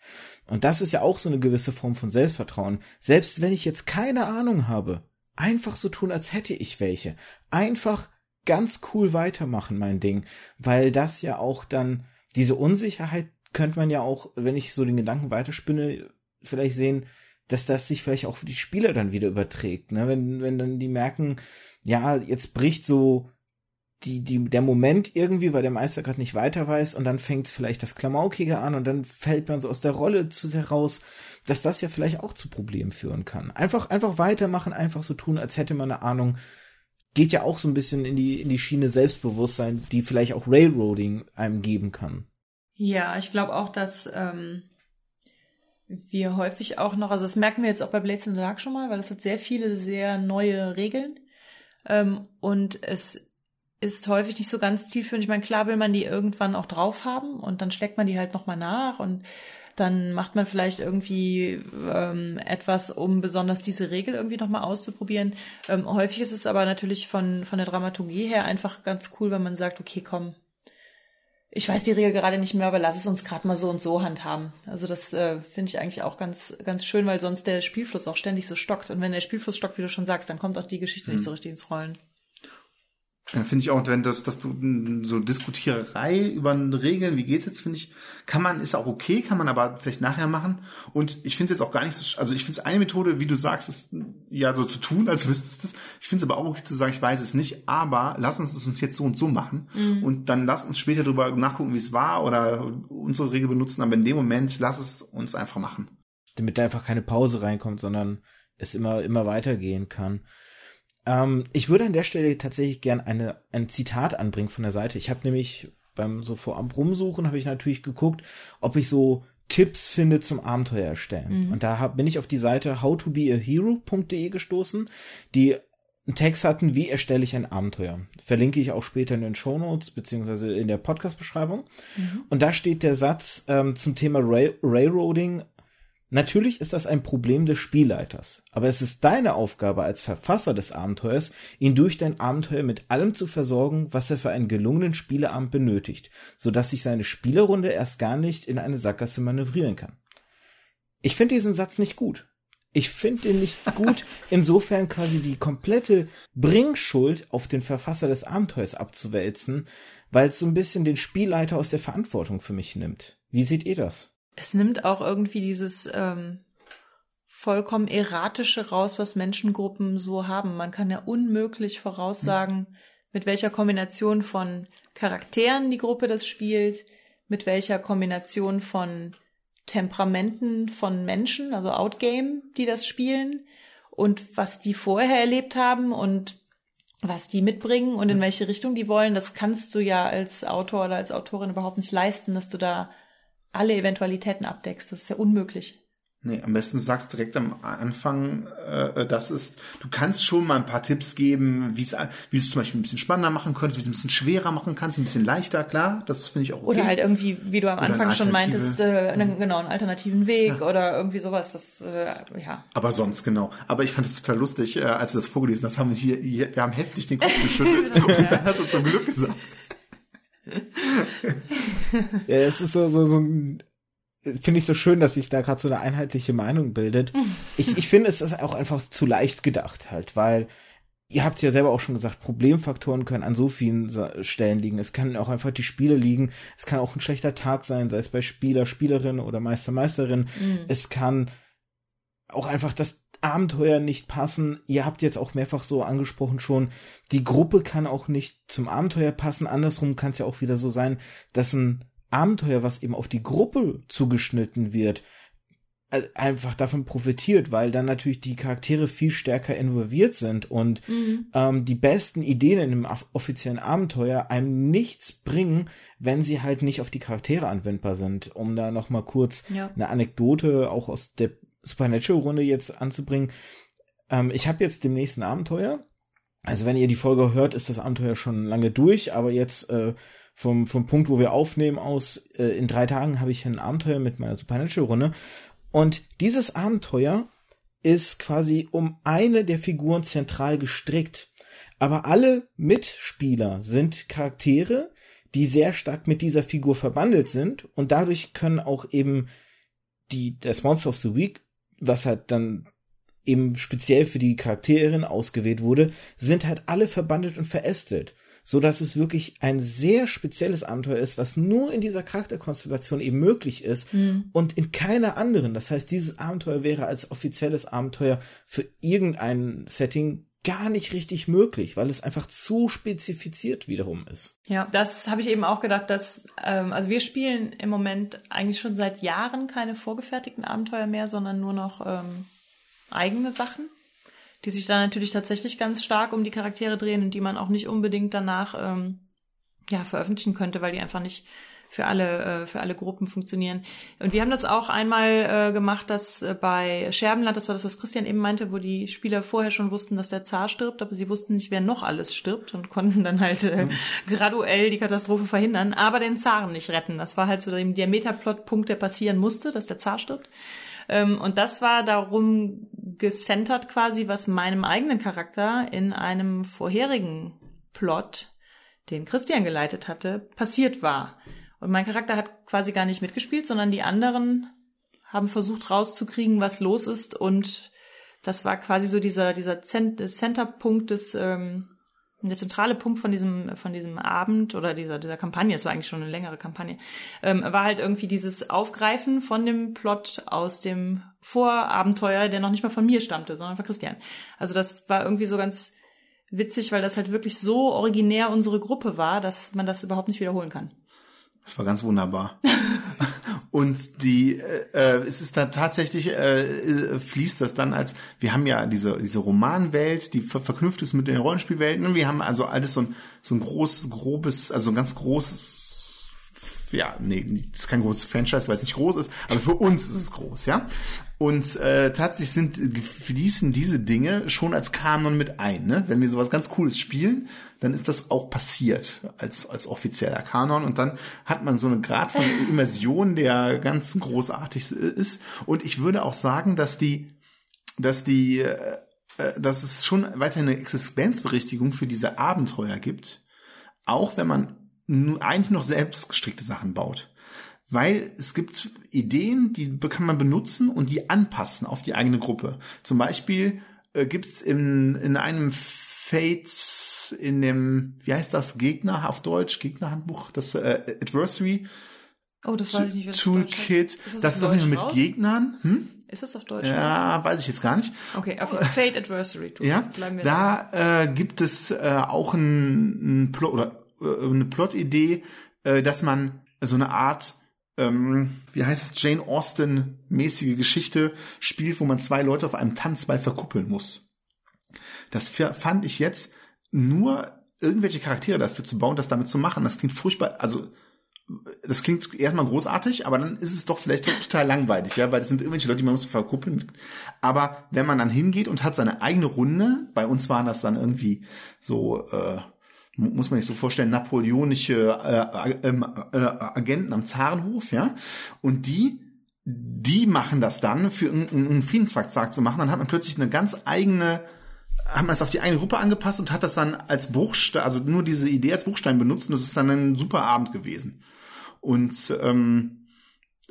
Und das ist ja auch so eine gewisse Form von Selbstvertrauen. Selbst wenn ich jetzt keine Ahnung habe, einfach so tun, als hätte ich welche. Einfach ganz cool weitermachen, mein Ding. Weil das ja auch dann, diese Unsicherheit könnte man ja auch, wenn ich so den Gedanken weiterspinne, vielleicht sehen, dass das sich vielleicht auch für die Spieler dann wieder überträgt. Ne? Wenn, wenn dann die merken, ja, jetzt bricht so die, die, der Moment irgendwie, weil der Meister gerade nicht weiter weiß und dann fängt vielleicht das Klamaukige an und dann fällt man so aus der Rolle zu sehr raus, dass das ja vielleicht auch zu Problemen führen kann. Einfach, einfach weitermachen, einfach so tun, als hätte man eine Ahnung, geht ja auch so ein bisschen in die, in die Schiene Selbstbewusstsein, die vielleicht auch Railroading einem geben kann. Ja, ich glaube auch, dass ähm, wir häufig auch noch, also das merken wir jetzt auch bei Blades in the Dark schon mal, weil es hat sehr viele sehr neue Regeln. Ähm, und es ist häufig nicht so ganz zielführend. Ich meine, klar will man die irgendwann auch drauf haben und dann schlägt man die halt nochmal nach und dann macht man vielleicht irgendwie ähm, etwas, um besonders diese Regel irgendwie nochmal auszuprobieren. Ähm, häufig ist es aber natürlich von, von der Dramaturgie her einfach ganz cool, wenn man sagt, okay, komm, ich weiß die Regel gerade nicht mehr, aber lass es uns gerade mal so und so handhaben. Also das äh, finde ich eigentlich auch ganz, ganz schön, weil sonst der Spielfluss auch ständig so stockt. Und wenn der Spielfluss stockt, wie du schon sagst, dann kommt auch die Geschichte mhm. nicht so richtig ins Rollen. Finde ich auch, wenn das, dass du so Diskutiererei über Regeln, wie geht's jetzt, finde ich, kann man, ist auch okay, kann man aber vielleicht nachher machen. Und ich finde es jetzt auch gar nicht so, also ich finde es eine Methode, wie du sagst, ist ja so zu tun, als [LAUGHS] wüsstest du es. Ich finde es aber auch okay zu sagen, ich weiß es nicht, aber lass uns es uns jetzt so und so machen. Mhm. Und dann lass uns später darüber nachgucken, wie es war oder unsere Regel benutzen, aber in dem Moment lass es uns einfach machen. Damit da einfach keine Pause reinkommt, sondern es immer, immer weitergehen kann. Ähm, ich würde an der Stelle tatsächlich gern eine, ein Zitat anbringen von der Seite. Ich habe nämlich beim so vor Rumsuchen habe ich natürlich geguckt, ob ich so Tipps finde zum Abenteuer erstellen. Mhm. Und da hab, bin ich auf die Seite howtobeahero.de gestoßen, die einen Text hatten, wie erstelle ich ein Abenteuer. Verlinke ich auch später in den Show Notes beziehungsweise in der Podcast-Beschreibung. Mhm. Und da steht der Satz ähm, zum Thema Rail Railroading Natürlich ist das ein Problem des Spielleiters, aber es ist deine Aufgabe als Verfasser des Abenteuers, ihn durch dein Abenteuer mit allem zu versorgen, was er für einen gelungenen Spieleabend benötigt, so dass sich seine Spielerrunde erst gar nicht in eine Sackgasse manövrieren kann. Ich finde diesen Satz nicht gut. Ich finde den nicht [LAUGHS] gut, insofern quasi die komplette Bringschuld auf den Verfasser des Abenteuers abzuwälzen, weil es so ein bisschen den Spielleiter aus der Verantwortung für mich nimmt. Wie seht ihr das? Es nimmt auch irgendwie dieses ähm, vollkommen erratische raus, was Menschengruppen so haben. Man kann ja unmöglich voraussagen, hm. mit welcher Kombination von Charakteren die Gruppe das spielt, mit welcher Kombination von Temperamenten von Menschen, also Outgame, die das spielen und was die vorher erlebt haben und was die mitbringen und in welche Richtung die wollen, das kannst du ja als Autor oder als Autorin überhaupt nicht leisten, dass du da alle Eventualitäten abdeckst. Das ist ja unmöglich. Nee, am besten du sagst direkt am Anfang, äh, das ist, du kannst schon mal ein paar Tipps geben, wie es wie du es zum Beispiel ein bisschen spannender machen könntest, wie du es ein bisschen schwerer machen kannst, ein bisschen leichter, klar, das finde ich auch okay. Oder halt irgendwie, wie du am oder Anfang schon meintest, äh, einen, genau, einen alternativen Weg ja. oder irgendwie sowas, das, äh, ja. Aber sonst, genau. Aber ich fand es total lustig, äh, als du das vorgelesen hast, haben wir hier, hier wir haben heftig den Kopf geschüttelt [LAUGHS] und dann hast du zum Glück gesagt. [LAUGHS] ja, es ist so, so, so ein finde ich so schön, dass sich da gerade so eine einheitliche Meinung bildet. Ich, ich finde, es ist auch einfach zu leicht gedacht halt, weil ihr habt ja selber auch schon gesagt, Problemfaktoren können an so vielen Stellen liegen. Es kann auch einfach die Spiele liegen. Es kann auch ein schlechter Tag sein, sei es bei Spieler, Spielerin oder Meister, Meisterin. Mhm. Es kann auch einfach das Abenteuer nicht passen. Ihr habt jetzt auch mehrfach so angesprochen schon, die Gruppe kann auch nicht zum Abenteuer passen. Andersrum kann es ja auch wieder so sein, dass ein Abenteuer, was eben auf die Gruppe zugeschnitten wird, äh, einfach davon profitiert, weil dann natürlich die Charaktere viel stärker involviert sind und mhm. ähm, die besten Ideen in einem offiziellen Abenteuer einem nichts bringen, wenn sie halt nicht auf die Charaktere anwendbar sind. Um da noch mal kurz ja. eine Anekdote auch aus der Supernatural-Runde jetzt anzubringen. Ähm, ich habe jetzt dem nächsten Abenteuer. Also wenn ihr die Folge hört, ist das Abenteuer schon lange durch, aber jetzt äh, vom, vom Punkt, wo wir aufnehmen aus, äh, in drei Tagen habe ich ein Abenteuer mit meiner Supernatural-Runde. Und dieses Abenteuer ist quasi um eine der Figuren zentral gestrickt. Aber alle Mitspieler sind Charaktere, die sehr stark mit dieser Figur verbandelt sind und dadurch können auch eben die, das Monster of the Week, was halt dann eben speziell für die Charakterin ausgewählt wurde, sind halt alle verbandelt und verästelt so dass es wirklich ein sehr spezielles Abenteuer ist, was nur in dieser Charakterkonstellation eben möglich ist mhm. und in keiner anderen. Das heißt, dieses Abenteuer wäre als offizielles Abenteuer für irgendein Setting gar nicht richtig möglich, weil es einfach zu spezifiziert wiederum ist. Ja, das habe ich eben auch gedacht, dass ähm, also wir spielen im Moment eigentlich schon seit Jahren keine vorgefertigten Abenteuer mehr, sondern nur noch ähm, eigene Sachen die sich da natürlich tatsächlich ganz stark um die Charaktere drehen und die man auch nicht unbedingt danach ähm, ja veröffentlichen könnte, weil die einfach nicht für alle äh, für alle Gruppen funktionieren. Und wir haben das auch einmal äh, gemacht, dass äh, bei Scherbenland, das war das, was Christian eben meinte, wo die Spieler vorher schon wussten, dass der Zar stirbt, aber sie wussten nicht, wer noch alles stirbt und konnten dann halt äh, [LAUGHS] graduell die Katastrophe verhindern, aber den Zaren nicht retten. Das war halt so der Metaplot-Punkt, der passieren musste, dass der Zar stirbt. Ähm, und das war darum gecentert quasi, was meinem eigenen Charakter in einem vorherigen Plot, den Christian geleitet hatte, passiert war. Und mein Charakter hat quasi gar nicht mitgespielt, sondern die anderen haben versucht rauszukriegen, was los ist. Und das war quasi so dieser, dieser Centerpunkt des, ähm, der zentrale Punkt von diesem, von diesem Abend oder dieser, dieser Kampagne, es war eigentlich schon eine längere Kampagne, ähm, war halt irgendwie dieses Aufgreifen von dem Plot aus dem Vorabenteuer, der noch nicht mal von mir stammte, sondern von Christian. Also das war irgendwie so ganz witzig, weil das halt wirklich so originär unsere Gruppe war, dass man das überhaupt nicht wiederholen kann. Das war ganz wunderbar. [LAUGHS] Und die, äh, äh, es ist da tatsächlich, äh, äh, fließt das dann als, wir haben ja diese, diese Romanwelt, die ver verknüpft ist mit den Rollenspielwelten. Und wir haben also alles so ein, so ein großes, grobes, also ein ganz großes ja, nee, das ist kein großes Franchise, weil es nicht groß ist, aber für uns ist es groß, ja. Und äh, tatsächlich sind fließen diese Dinge schon als Kanon mit ein. Ne? Wenn wir sowas ganz Cooles spielen, dann ist das auch passiert als als offizieller Kanon und dann hat man so eine Grad von [LAUGHS] Immersion, der ganz großartig ist. Und ich würde auch sagen, dass die dass die äh, äh dass es schon weiter eine Existenzberechtigung für diese Abenteuer gibt, auch wenn man eigentlich noch selbst gestrickte Sachen baut. Weil es gibt Ideen, die kann man benutzen und die anpassen auf die eigene Gruppe. Zum Beispiel äh, gibt's in, in einem Fates, in dem, wie heißt das, Gegner auf Deutsch, Gegnerhandbuch, das äh, Adversary. Oh, das weiß ich nicht. Toolkit. Das, das ist auf jeden Fall mit raus? Gegnern. Hm? Ist das auf Deutsch? Ja, weiß ich jetzt gar nicht. Okay, auf Fate Adversary. Ja, Bleiben wir da äh, gibt es äh, auch ein, ein Plot oder eine Plot-Idee, äh, dass man so eine Art ähm, wie heißt es, Jane Austen-mäßige Geschichte spielt, wo man zwei Leute auf einem Tanzball verkuppeln muss. Das fand ich jetzt nur irgendwelche Charaktere dafür zu bauen, das damit zu machen. Das klingt furchtbar, also das klingt erstmal großartig, aber dann ist es doch vielleicht total langweilig, ja, weil es sind irgendwelche Leute, die man muss verkuppeln. Aber wenn man dann hingeht und hat seine eigene Runde, bei uns waren das dann irgendwie so, äh, muss man sich so vorstellen, napoleonische äh, äh, äh, Agenten am Zarenhof, ja, und die die machen das dann für einen Friedensvertrag zu machen, dann hat man plötzlich eine ganz eigene hat man es auf die eine Gruppe angepasst und hat das dann als Bruchstein, also nur diese Idee als Bruchstein benutzt und das ist dann ein super Abend gewesen. Und ähm,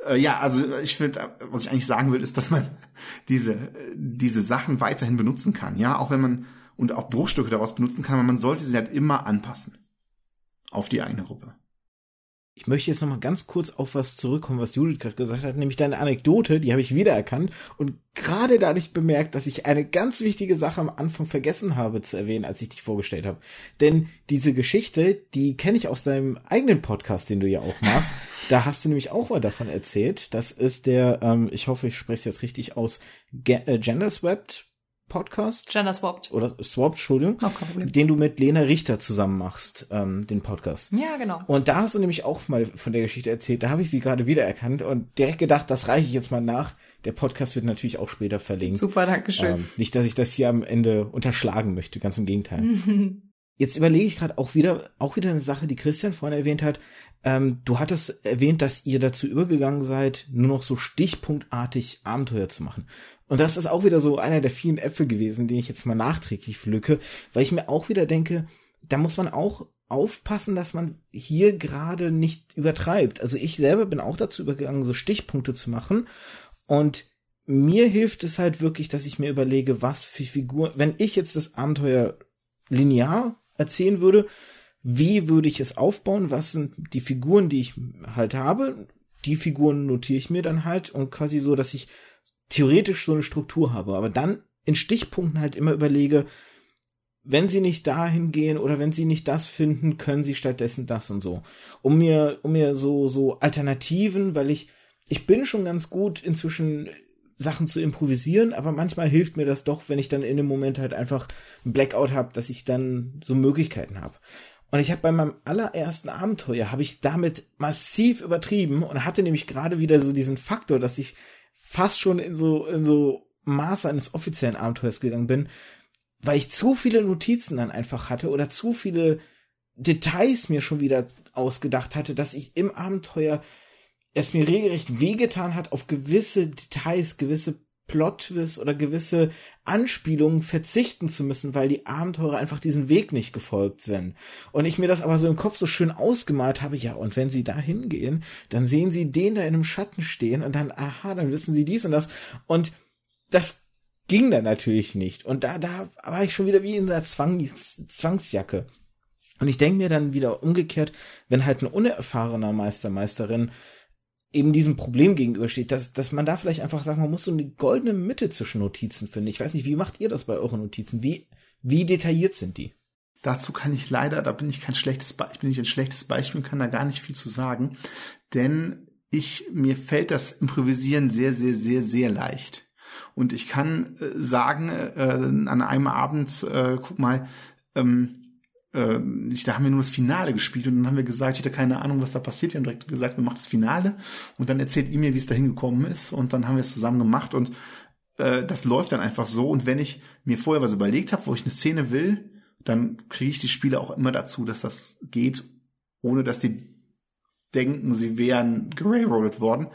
äh, ja, also ich finde, was ich eigentlich sagen will, ist, dass man [LAUGHS] diese diese Sachen weiterhin benutzen kann, ja, auch wenn man und auch Bruchstücke daraus benutzen kann, aber man sollte sie halt immer anpassen auf die eigene Gruppe. Ich möchte jetzt noch mal ganz kurz auf was zurückkommen, was Judith gerade gesagt hat, nämlich deine Anekdote, die habe ich wiedererkannt und gerade dadurch bemerkt, dass ich eine ganz wichtige Sache am Anfang vergessen habe zu erwähnen, als ich dich vorgestellt habe. Denn diese Geschichte, die kenne ich aus deinem eigenen Podcast, den du ja auch machst. [LAUGHS] da hast du nämlich auch mal davon erzählt. Das ist der, ähm, ich hoffe, ich spreche es jetzt richtig aus, Ge äh, Genderswept Podcast. Gender Swapped. Oder Swapped, Entschuldigung. Oh, kein Problem. Den du mit Lena Richter zusammen machst, ähm, den Podcast. Ja, genau. Und da hast du nämlich auch mal von der Geschichte erzählt. Da habe ich sie gerade wiedererkannt und direkt gedacht, das reiche ich jetzt mal nach. Der Podcast wird natürlich auch später verlinkt. Super, danke schön. Ähm, nicht, dass ich das hier am Ende unterschlagen möchte, ganz im Gegenteil. [LAUGHS] Jetzt überlege ich gerade auch wieder, auch wieder eine Sache, die Christian vorhin erwähnt hat. Ähm, du hattest erwähnt, dass ihr dazu übergegangen seid, nur noch so stichpunktartig Abenteuer zu machen. Und das ist auch wieder so einer der vielen Äpfel gewesen, den ich jetzt mal nachträglich pflücke, weil ich mir auch wieder denke, da muss man auch aufpassen, dass man hier gerade nicht übertreibt. Also ich selber bin auch dazu übergegangen, so Stichpunkte zu machen. Und mir hilft es halt wirklich, dass ich mir überlege, was für Figuren, wenn ich jetzt das Abenteuer linear erzählen würde, wie würde ich es aufbauen? Was sind die Figuren, die ich halt habe? Die Figuren notiere ich mir dann halt und quasi so, dass ich theoretisch so eine Struktur habe, aber dann in Stichpunkten halt immer überlege, wenn sie nicht dahin gehen oder wenn sie nicht das finden, können sie stattdessen das und so. Um mir, um mir so, so Alternativen, weil ich, ich bin schon ganz gut inzwischen Sachen zu improvisieren, aber manchmal hilft mir das doch, wenn ich dann in dem Moment halt einfach ein Blackout habe, dass ich dann so Möglichkeiten habe. Und ich habe bei meinem allerersten Abenteuer habe ich damit massiv übertrieben und hatte nämlich gerade wieder so diesen Faktor, dass ich fast schon in so, in so Maße eines offiziellen Abenteuers gegangen bin, weil ich zu viele Notizen dann einfach hatte oder zu viele Details mir schon wieder ausgedacht hatte, dass ich im Abenteuer es mir regelrecht wehgetan hat, auf gewisse Details, gewisse Plot-Twists oder gewisse Anspielungen verzichten zu müssen, weil die Abenteurer einfach diesen Weg nicht gefolgt sind. Und ich mir das aber so im Kopf so schön ausgemalt habe, ja, und wenn sie da hingehen, dann sehen sie den da in einem Schatten stehen und dann, aha, dann wissen sie dies und das. Und das ging dann natürlich nicht. Und da, da war ich schon wieder wie in der Zwangs Zwangsjacke. Und ich denke mir dann wieder umgekehrt, wenn halt ein unerfahrener Meister, Meisterin eben diesem Problem gegenübersteht, dass, dass man da vielleicht einfach sagt, man muss so eine goldene Mitte zwischen Notizen finden. Ich weiß nicht, wie macht ihr das bei euren Notizen? Wie, wie detailliert sind die? Dazu kann ich leider, da bin ich kein schlechtes, Be ich bin nicht ein schlechtes Beispiel und kann da gar nicht viel zu sagen, denn ich, mir fällt das Improvisieren sehr, sehr, sehr, sehr leicht. Und ich kann äh, sagen, äh, an einem Abend, äh, guck mal, ähm, äh, ich, da haben wir nur das Finale gespielt und dann haben wir gesagt, ich hatte keine Ahnung, was da passiert. Wir haben direkt gesagt, wir machen das Finale und dann erzählt ihr mir, wie es da hingekommen ist und dann haben wir es zusammen gemacht und äh, das läuft dann einfach so und wenn ich mir vorher was überlegt habe, wo ich eine Szene will, dann kriege ich die Spieler auch immer dazu, dass das geht, ohne dass die denken, sie wären gerailroadet worden.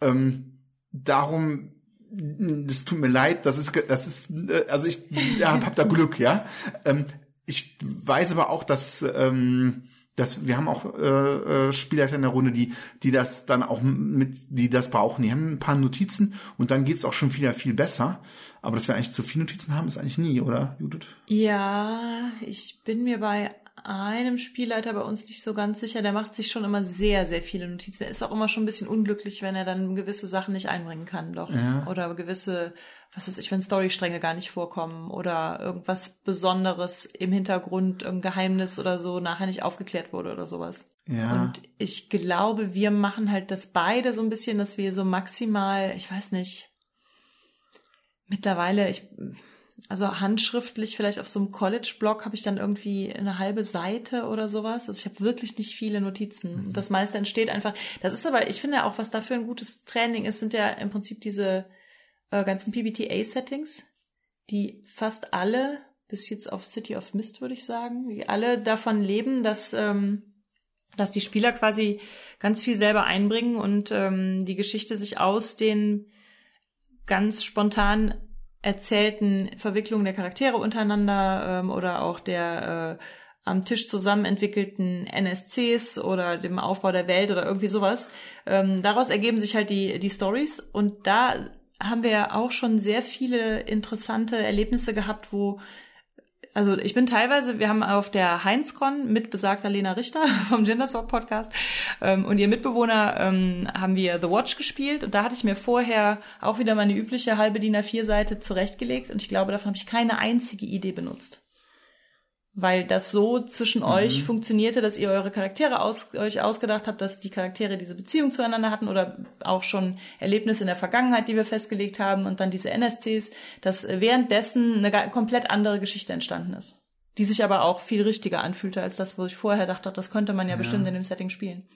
Ähm, darum das tut mir leid, das ist, das ist, äh, also ich ja, hab da Glück, ja. Ähm, ich weiß aber auch, dass ähm, dass wir haben auch äh, äh, Spieler in der Runde, die die das dann auch mit die das brauchen. Die haben ein paar Notizen und dann geht's auch schon wieder viel besser. Aber dass wir eigentlich zu viele Notizen haben, ist eigentlich nie, oder Judith? Ja, ich bin mir bei einem Spielleiter bei uns nicht so ganz sicher. Der macht sich schon immer sehr, sehr viele Notizen. Er ist auch immer schon ein bisschen unglücklich, wenn er dann gewisse Sachen nicht einbringen kann, doch. Ja. Oder gewisse, was weiß ich, wenn Storystränge gar nicht vorkommen oder irgendwas Besonderes im Hintergrund, irgendein Geheimnis oder so nachher nicht aufgeklärt wurde oder sowas. Ja. Und ich glaube, wir machen halt das beide so ein bisschen, dass wir so maximal, ich weiß nicht, mittlerweile, ich, also handschriftlich vielleicht auf so einem College-Blog habe ich dann irgendwie eine halbe Seite oder sowas. Also ich habe wirklich nicht viele Notizen. Das meiste entsteht einfach. Das ist aber, ich finde auch, was dafür ein gutes Training ist, sind ja im Prinzip diese äh, ganzen PBTA-Settings, die fast alle, bis jetzt auf City of Mist würde ich sagen, die alle davon leben, dass ähm, dass die Spieler quasi ganz viel selber einbringen und ähm, die Geschichte sich aus den ganz spontan erzählten Verwicklungen der Charaktere untereinander ähm, oder auch der äh, am Tisch zusammen entwickelten NSCs oder dem Aufbau der Welt oder irgendwie sowas. Ähm, daraus ergeben sich halt die, die Stories und da haben wir auch schon sehr viele interessante Erlebnisse gehabt, wo also ich bin teilweise, wir haben auf der Heinzcon mit besagter Lena Richter [LAUGHS] vom Genderswap Podcast ähm, und ihr Mitbewohner ähm, haben wir The Watch gespielt und da hatte ich mir vorher auch wieder meine übliche halbe DIN A4-Seite zurechtgelegt und ich glaube, davon habe ich keine einzige Idee benutzt. Weil das so zwischen Mhm. euch funktionierte, dass ihr eure Charaktere aus, euch ausgedacht habt, dass die Charaktere diese Beziehung zueinander hatten oder auch schon Erlebnisse in der Vergangenheit, die wir festgelegt haben und dann diese NSCs, dass währenddessen eine komplett andere Geschichte entstanden ist. Die sich aber auch viel richtiger anfühlte als das, wo ich vorher dachte, das könnte man ja, Ja. bestimmt in dem Setting spielen.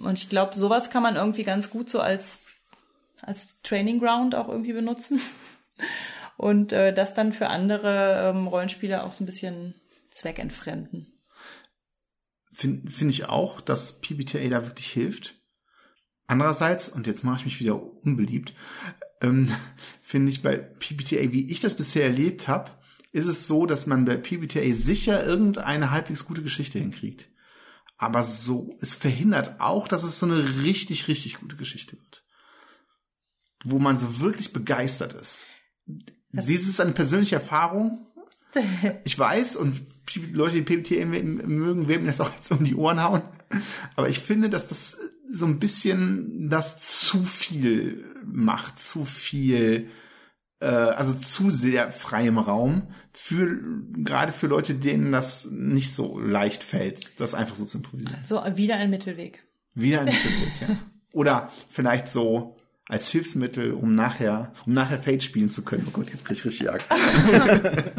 Und ich glaube, sowas kann man irgendwie ganz gut so als, als Training Ground auch irgendwie benutzen. Und äh, das dann für andere ähm, Rollenspieler auch so ein bisschen zweckentfremden. Finde find ich auch, dass PBTA da wirklich hilft. Andererseits, und jetzt mache ich mich wieder unbeliebt, ähm, [LAUGHS] finde ich bei PBTA, wie ich das bisher erlebt habe, ist es so, dass man bei PBTA sicher irgendeine halbwegs gute Geschichte hinkriegt. Aber so, es verhindert auch, dass es so eine richtig, richtig gute Geschichte wird. Wo man so wirklich begeistert ist. Dies ist eine persönliche Erfahrung. [LAUGHS] Ich weiß, und Leute, die PBTA m- mögen, werden mir das auch jetzt um die Ohren hauen. Aber ich finde, dass das so ein bisschen das zu viel macht, zu viel, äh, also zu sehr frei im Raum, für, gerade für Leute, denen das nicht so leicht fällt, das einfach so zu improvisieren. So, wieder ein Mittelweg. Wieder ein Mittelweg, ja. [LAUGHS] Oder vielleicht so als Hilfsmittel, um nachher, um nachher Fate spielen zu können. Oh Gott, jetzt krieg ich richtig Angst. [LAUGHS]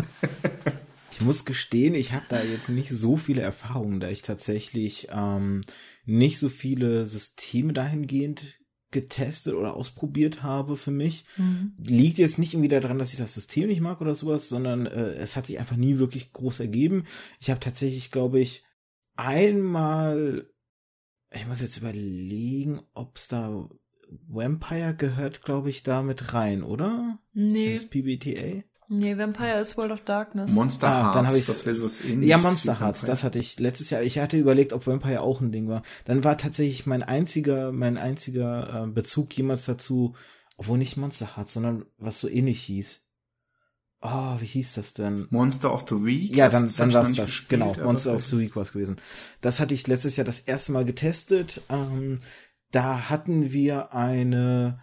Ich muss gestehen, ich habe da jetzt nicht so viele Erfahrungen, da ich tatsächlich ähm, nicht so viele Systeme dahingehend getestet oder ausprobiert habe für mich. Liegt jetzt nicht irgendwie daran, dass ich das System nicht mag oder sowas, sondern äh, es hat sich einfach nie wirklich groß ergeben. Ich habe tatsächlich, glaube ich, einmal, ich muss jetzt überlegen, ob es da Vampire gehört, glaube ich, da mit rein, oder? Nee, Das PBTA? nee, Vampire ist World of Darkness. Monster Ah, Hearts, dann hab ich- das wäre so was ähnliches. Ja, Monster Hearts, Vampire. das hatte ich letztes Jahr. Ich hatte überlegt, ob Vampire auch ein Ding war. Dann war tatsächlich mein einziger, mein einziger äh, Bezug jemals dazu, obwohl nicht Monster Hearts, sondern was so ähnlich hieß. Oh, wie hieß das denn? Monster of the Week. Ja, das- dann, das dann war es das. gespielt, Genau, Monster of the Week war es gewesen. Das hatte ich letztes Jahr das erste Mal getestet. Ähm, da hatten wir eine,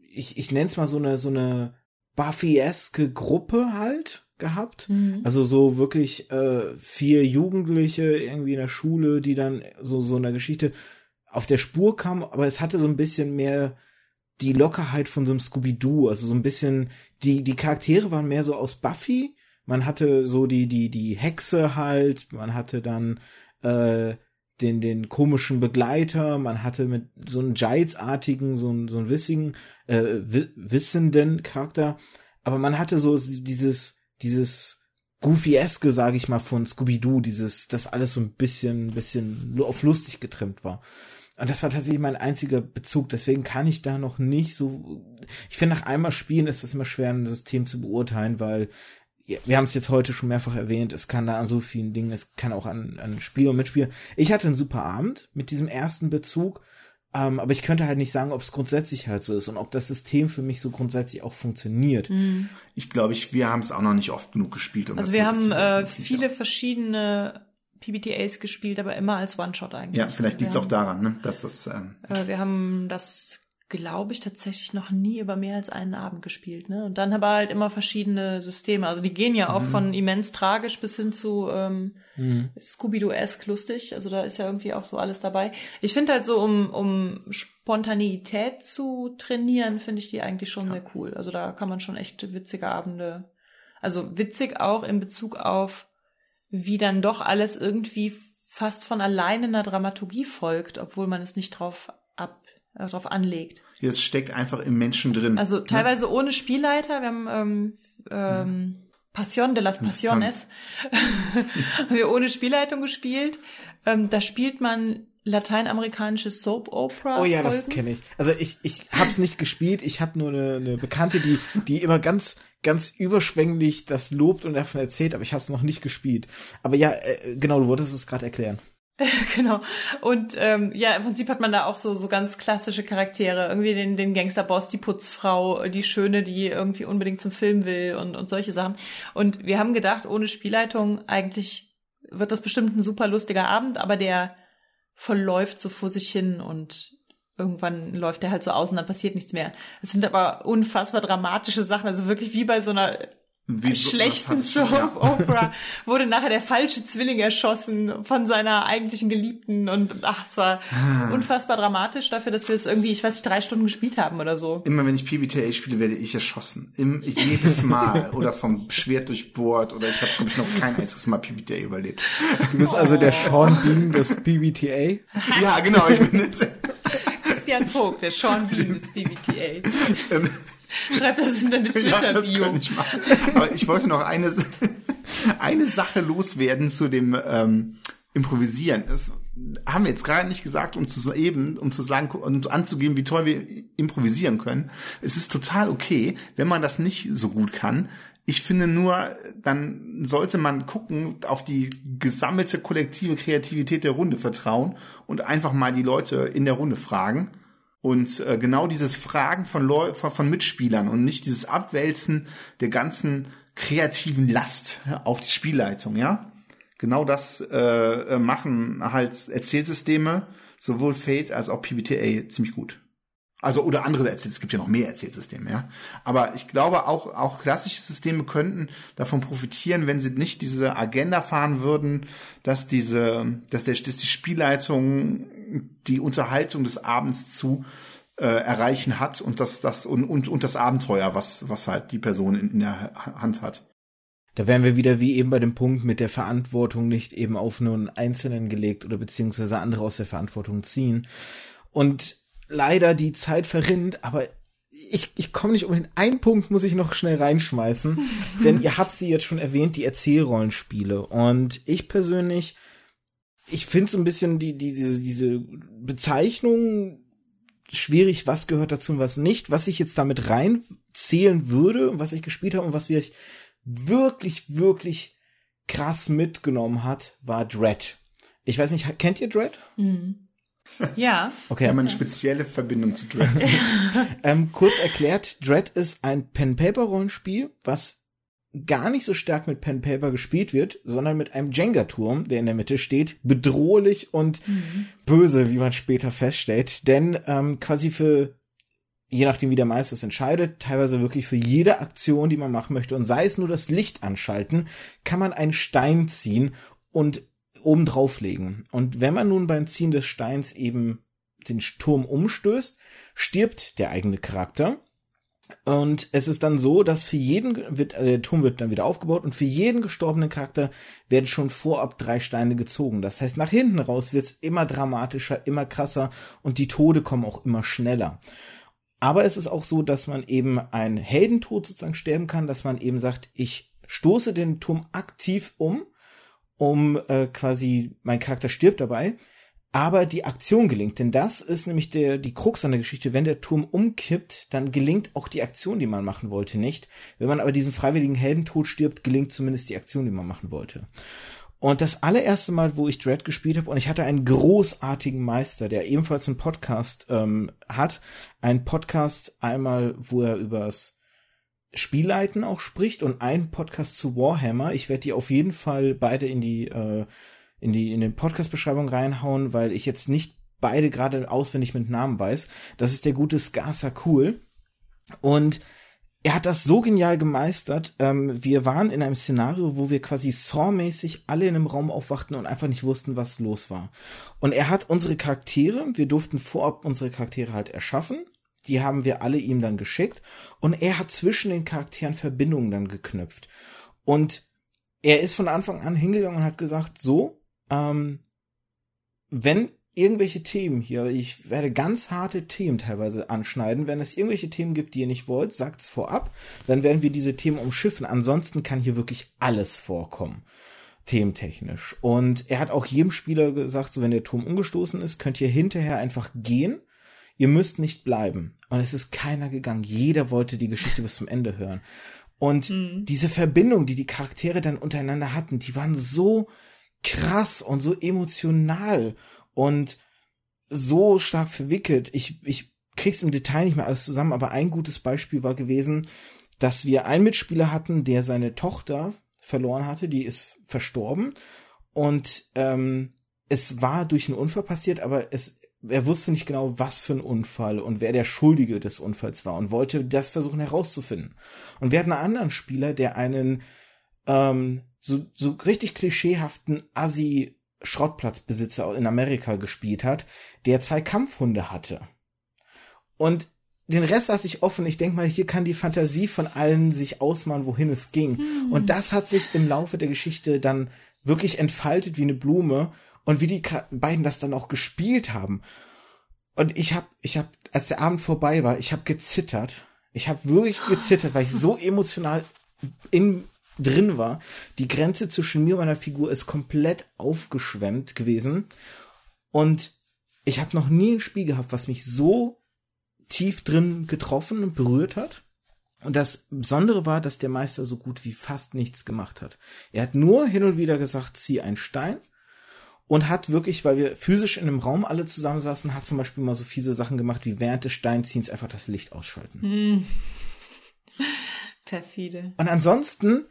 ich, ich nenne es mal so eine, so eine Buffy-eske Gruppe halt gehabt. Mhm. Also so wirklich äh, vier Jugendliche irgendwie in der Schule, die dann so so einer Geschichte auf der Spur kamen, aber es hatte so ein bisschen mehr die Lockerheit von so einem Scooby-Doo, also so ein bisschen die die Charaktere waren mehr so aus Buffy. Man hatte so die die die Hexe halt, man hatte dann äh, den den komischen Begleiter, man hatte mit so einem Giles-artigen, so einen so einen wissigen, äh, wi wissenden Charakter, aber man hatte so dieses dieses Goofy-eske, sage ich mal, von Scooby-Doo, dieses, das alles so ein bisschen, bisschen auf lustig getrimmt war. Und das war tatsächlich mein einziger Bezug, deswegen kann ich da noch nicht so, ich finde, nach einmal spielen ist das immer schwer, ein System zu beurteilen, weil wir haben es jetzt heute schon mehrfach erwähnt, es kann da an so vielen Dingen, es kann auch an, an Spiel und Mitspiel. Ich hatte einen super Abend mit diesem ersten Bezug. Ähm, aber ich könnte halt nicht sagen, ob es grundsätzlich halt so ist und ob das System für mich so grundsätzlich auch funktioniert. Mhm. Ich glaube, ich, wir haben es auch noch nicht oft genug gespielt. Um Also das wir haben zu äh, viele auch. verschiedene PBTAs gespielt, aber immer als One-Shot eigentlich. Ja, vielleicht liegt es auch daran, ne, dass das. Ähm, Äh, wir haben das, glaube ich, tatsächlich noch nie über mehr als einen Abend gespielt. Ne? Und dann aber halt immer verschiedene Systeme. Also die gehen ja auch Mhm. von immens tragisch bis hin zu ähm, Mhm. Scooby-Doo-esque lustig. Also da ist ja irgendwie auch so alles dabei. Ich finde halt so, um, um Spontaneität zu trainieren, finde ich die eigentlich schon sehr cool. Also da kann man schon echt witzige Abende. Also witzig auch in Bezug auf, wie dann doch alles irgendwie fast von alleine einer Dramaturgie folgt, obwohl man es nicht drauf drauf anlegt. das steckt einfach im Menschen drin. Also ne? teilweise ohne Spielleiter. Wir haben ähm, ähm, Passion de las Pasiones. [LAUGHS] haben wir ohne Spielleitung gespielt. Ähm, da spielt man lateinamerikanische Soap Opera. Oh ja, das kenne ich. Also ich, ich hab's nicht gespielt, ich habe nur eine, eine Bekannte, die, die immer ganz, ganz überschwänglich das lobt und davon erzählt, aber ich habe es noch nicht gespielt. Aber ja, äh, genau, du wolltest es gerade erklären. [LAUGHS] genau. Und ähm, ja, im Prinzip hat man da auch so so ganz klassische Charaktere. Irgendwie den, den Gangsterboss, die Putzfrau, die Schöne, die irgendwie unbedingt zum Film will und, und solche Sachen. Und wir haben gedacht, ohne Spielleitung eigentlich wird das bestimmt ein super lustiger Abend, aber der verläuft so vor sich hin und irgendwann läuft der halt so aus und dann passiert nichts mehr. Es sind aber unfassbar dramatische Sachen, also wirklich wie bei so einer Wie schlechten Soap Opera [LAUGHS] wurde nachher der falsche Zwilling erschossen von seiner eigentlichen Geliebten und ach, es war Ah. unfassbar dramatisch dafür, dass wir es irgendwie, ich weiß nicht, drei Stunden gespielt haben oder so. Immer wenn ich PBTA spiele, werde ich erschossen. Im, jedes Mal. [LAUGHS] oder vom Schwert durchbohrt. Oder ich habe, glaube ich, noch kein einziges Mal PBTA überlebt. Du bist also der Sean Bean des PBTA. [LAUGHS] ja, genau. Ich bin jetzt, Christian Vogt, der Sean Bean des BBTA. Schreibt das in deine [LAUGHS] ja, Twitter-Bio. kann ich. Aber ich wollte noch eine, [LAUGHS] eine Sache loswerden zu dem ähm, Improvisieren. Das haben wir jetzt gerade nicht gesagt, um zu eben, um zu sagen und anzugeben, wie toll wir improvisieren können. Es ist total okay, wenn man das nicht so gut kann. Ich finde nur, dann sollte man gucken, auf die gesammelte kollektive Kreativität der Runde vertrauen und einfach mal die Leute in der Runde fragen. Und äh, genau dieses Fragen von, Leu von, Mitspielern und nicht dieses Abwälzen der ganzen kreativen Last auf die Spielleitung, ja. Genau das äh, äh, machen halt Erzählsysteme, sowohl Fate als auch PBTA ziemlich gut. Also oder andere Erzähl es gibt ja noch mehr Erzählsysteme, ja. Aber ich glaube auch auch klassische Systeme könnten davon profitieren, wenn sie nicht diese Agenda fahren würden, dass diese, dass der, dass die Spielleitung die Unterhaltung des Abends zu äh, erreichen hat und das das und, und und das Abenteuer, was was halt die Person in, in der Hand hat. Da wären wir wieder wie eben bei dem Punkt mit der Verantwortung nicht eben auf nur einen Einzelnen gelegt oder beziehungsweise andere aus der Verantwortung ziehen. Und leider die Zeit verrinnt, aber ich, ich komme nicht umhin. Einen Punkt muss ich noch schnell reinschmeißen, [LAUGHS] denn ihr habt sie jetzt schon erwähnt, die Erzählrollenspiele. Und ich persönlich, ich finde so ein bisschen die, die, diese, diese Bezeichnung schwierig, was gehört dazu und was nicht. Was ich jetzt damit reinzählen würde was ich gespielt habe und was wir wirklich, wirklich krass mitgenommen hat, war Dread. Ich weiß nicht, kennt ihr Dread? Mhm. Ja. [LAUGHS] Okay. Wir haben eine spezielle Verbindung zu Dread. [LAUGHS] Ähm, kurz erklärt, Dread ist ein Pen-Paper-Rollenspiel, was gar nicht so stark mit Pen-Paper gespielt wird, sondern mit einem Jenga-Turm, der in der Mitte steht, bedrohlich und böse, wie man später feststellt. Denn ähm, quasi für, je nachdem wie der Meister es entscheidet, teilweise wirklich für jede Aktion, die man machen möchte, und sei es nur das Licht anschalten, kann man einen Stein ziehen und oben drauflegen. Und wenn man nun beim Ziehen des Steins eben den Turm umstößt, stirbt der eigene Charakter. Und es ist dann so, dass für jeden wird, äh, der Turm wird dann wieder aufgebaut und für jeden gestorbenen Charakter werden schon vorab drei Steine gezogen. Das heißt, nach hinten raus wird's immer dramatischer, immer krasser und die Tode kommen auch immer schneller. Aber es ist auch so, dass man eben einen Heldentod sozusagen sterben kann, dass man eben sagt, ich stoße den Turm aktiv um, um äh, quasi mein Charakter stirbt dabei, aber die Aktion gelingt, denn das ist nämlich der die Krux an der Geschichte. Wenn der Turm umkippt, dann gelingt auch die Aktion, die man machen wollte, nicht. Wenn man aber diesen freiwilligen Heldentod stirbt, gelingt zumindest die Aktion, die man machen wollte. Und das allererste Mal, wo ich Dread gespielt habe, und ich hatte einen großartigen Meister, der ebenfalls einen Podcast ähm, hat, ein Podcast einmal, wo er übers Spielleiten auch spricht und ein Podcast zu Warhammer. Ich werde die auf jeden Fall beide in die äh, in die in den Podcast-Beschreibung reinhauen, weil ich jetzt nicht beide gerade auswendig mit Namen weiß. Das ist der gute Skasa Cool und er hat das so genial gemeistert. Ähm, wir waren in einem Szenario, wo wir quasi Saw-mäßig alle in einem Raum aufwachten und einfach nicht wussten, was los war. Und er hat unsere Charaktere, wir durften vorab unsere Charaktere halt erschaffen. Die haben wir alle ihm dann geschickt. Und er hat zwischen den Charakteren Verbindungen dann geknüpft. Und er ist von Anfang an hingegangen und hat gesagt, so, ähm, wenn irgendwelche Themen hier. Ich werde ganz harte Themen teilweise anschneiden. Wenn es irgendwelche Themen gibt, die ihr nicht wollt, sagt's vorab. Dann werden wir diese Themen umschiffen. Ansonsten kann hier wirklich alles vorkommen. Thementechnisch. Und er hat auch jedem Spieler gesagt, so wenn der Turm umgestoßen ist, könnt ihr hinterher einfach gehen. Ihr müsst nicht bleiben. Und es ist keiner gegangen. Jeder wollte die Geschichte bis zum Ende hören. Und mhm. diese Verbindung, die die Charaktere dann untereinander hatten, die waren so krass und so emotional und so stark verwickelt. Ich, ich krieg's im Detail nicht mehr alles zusammen, aber ein gutes Beispiel war gewesen, dass wir einen Mitspieler hatten, der seine Tochter verloren hatte, die ist verstorben und ähm, es war durch einen Unfall passiert, aber es er wusste nicht genau, was für ein Unfall und wer der Schuldige des Unfalls war und wollte das versuchen herauszufinden. Und wir hatten einen anderen Spieler, der einen ähm, so, so richtig klischeehaften Assi Schrottplatzbesitzer in Amerika gespielt hat, der zwei Kampfhunde hatte. Und den Rest lasse ich offen. Ich denke mal, hier kann die Fantasie von allen sich ausmalen, wohin es ging. Hm. Und das hat sich im Laufe der Geschichte dann wirklich entfaltet wie eine Blume und wie die beiden das dann auch gespielt haben. Und ich habe, ich habe, als der Abend vorbei war, ich habe gezittert. Ich habe wirklich gezittert, weil ich so [LAUGHS] emotional in drin war. Die Grenze zwischen mir und meiner Figur ist komplett aufgeschwemmt gewesen. Und ich habe noch nie ein Spiel gehabt, was mich so tief drin getroffen und berührt hat. Und das Besondere war, dass der Meister so gut wie fast nichts gemacht hat. Er hat nur hin und wieder gesagt, zieh einen Stein und hat wirklich, weil wir physisch in einem Raum alle zusammensaßen, hat zum Beispiel mal so fiese Sachen gemacht, wie während des Steinziehens einfach das Licht ausschalten. Hm. [LAUGHS] Perfide. Und ansonsten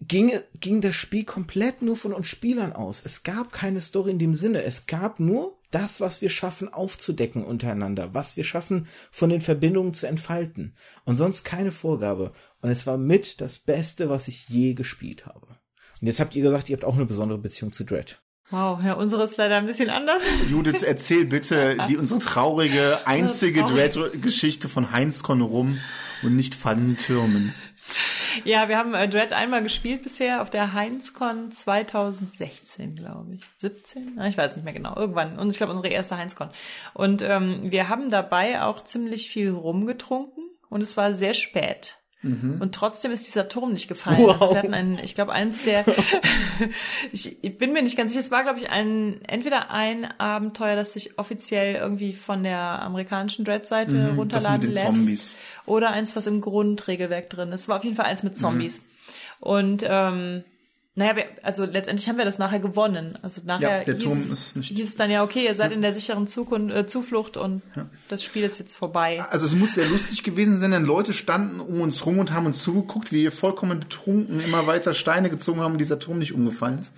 ging, ging das Spiel komplett nur von uns Spielern aus. Es gab keine Story in dem Sinne. Es gab nur das, was wir schaffen aufzudecken untereinander, was wir schaffen von den Verbindungen zu entfalten. Und sonst keine Vorgabe. Und es war mit das Beste, was ich je gespielt habe. Und jetzt habt ihr gesagt, ihr habt auch eine besondere Beziehung zu Dread. Wow, ja, unsere ist leider ein bisschen anders. [LAUGHS] Judith, erzähl bitte die unsere traurige, einzige Dread-Geschichte von Heinz Konrum und nicht fallenden Türmen. Ja, wir haben äh, Dread einmal gespielt bisher auf der Heinzcon 2016, glaube ich. 17? Ich weiß nicht mehr genau. Irgendwann. Und ich glaube, unsere erste Heinzcon. Und ähm, wir haben dabei auch ziemlich viel rumgetrunken und es war sehr spät. Mhm. Und trotzdem ist dieser Turm nicht gefallen. Wow. Also wir hatten einen, ich glaube, eins der, [LAUGHS] [LAUGHS] ich, ich bin mir nicht ganz sicher, es war, glaube ich, ein, entweder ein Abenteuer, das sich offiziell irgendwie von der amerikanischen Dread-Seite mhm, runterladen lässt. Zombies. Oder eins, was im Grundregelwerk drin ist. Es war auf jeden Fall eins mit Zombies. Mhm. Und ähm, naja, wir, also letztendlich haben wir das nachher gewonnen. Also nachher ja, der hieß, Turm es, ist nicht hieß es dann ja, okay, ihr seid ja. in der sicheren Zukunft, äh, Zuflucht und ja. das Spiel ist jetzt vorbei. Also es muss sehr lustig gewesen sein, denn Leute standen um uns rum und haben uns zugeguckt, wie wir vollkommen betrunken immer weiter Steine gezogen haben und dieser Turm nicht umgefallen ist.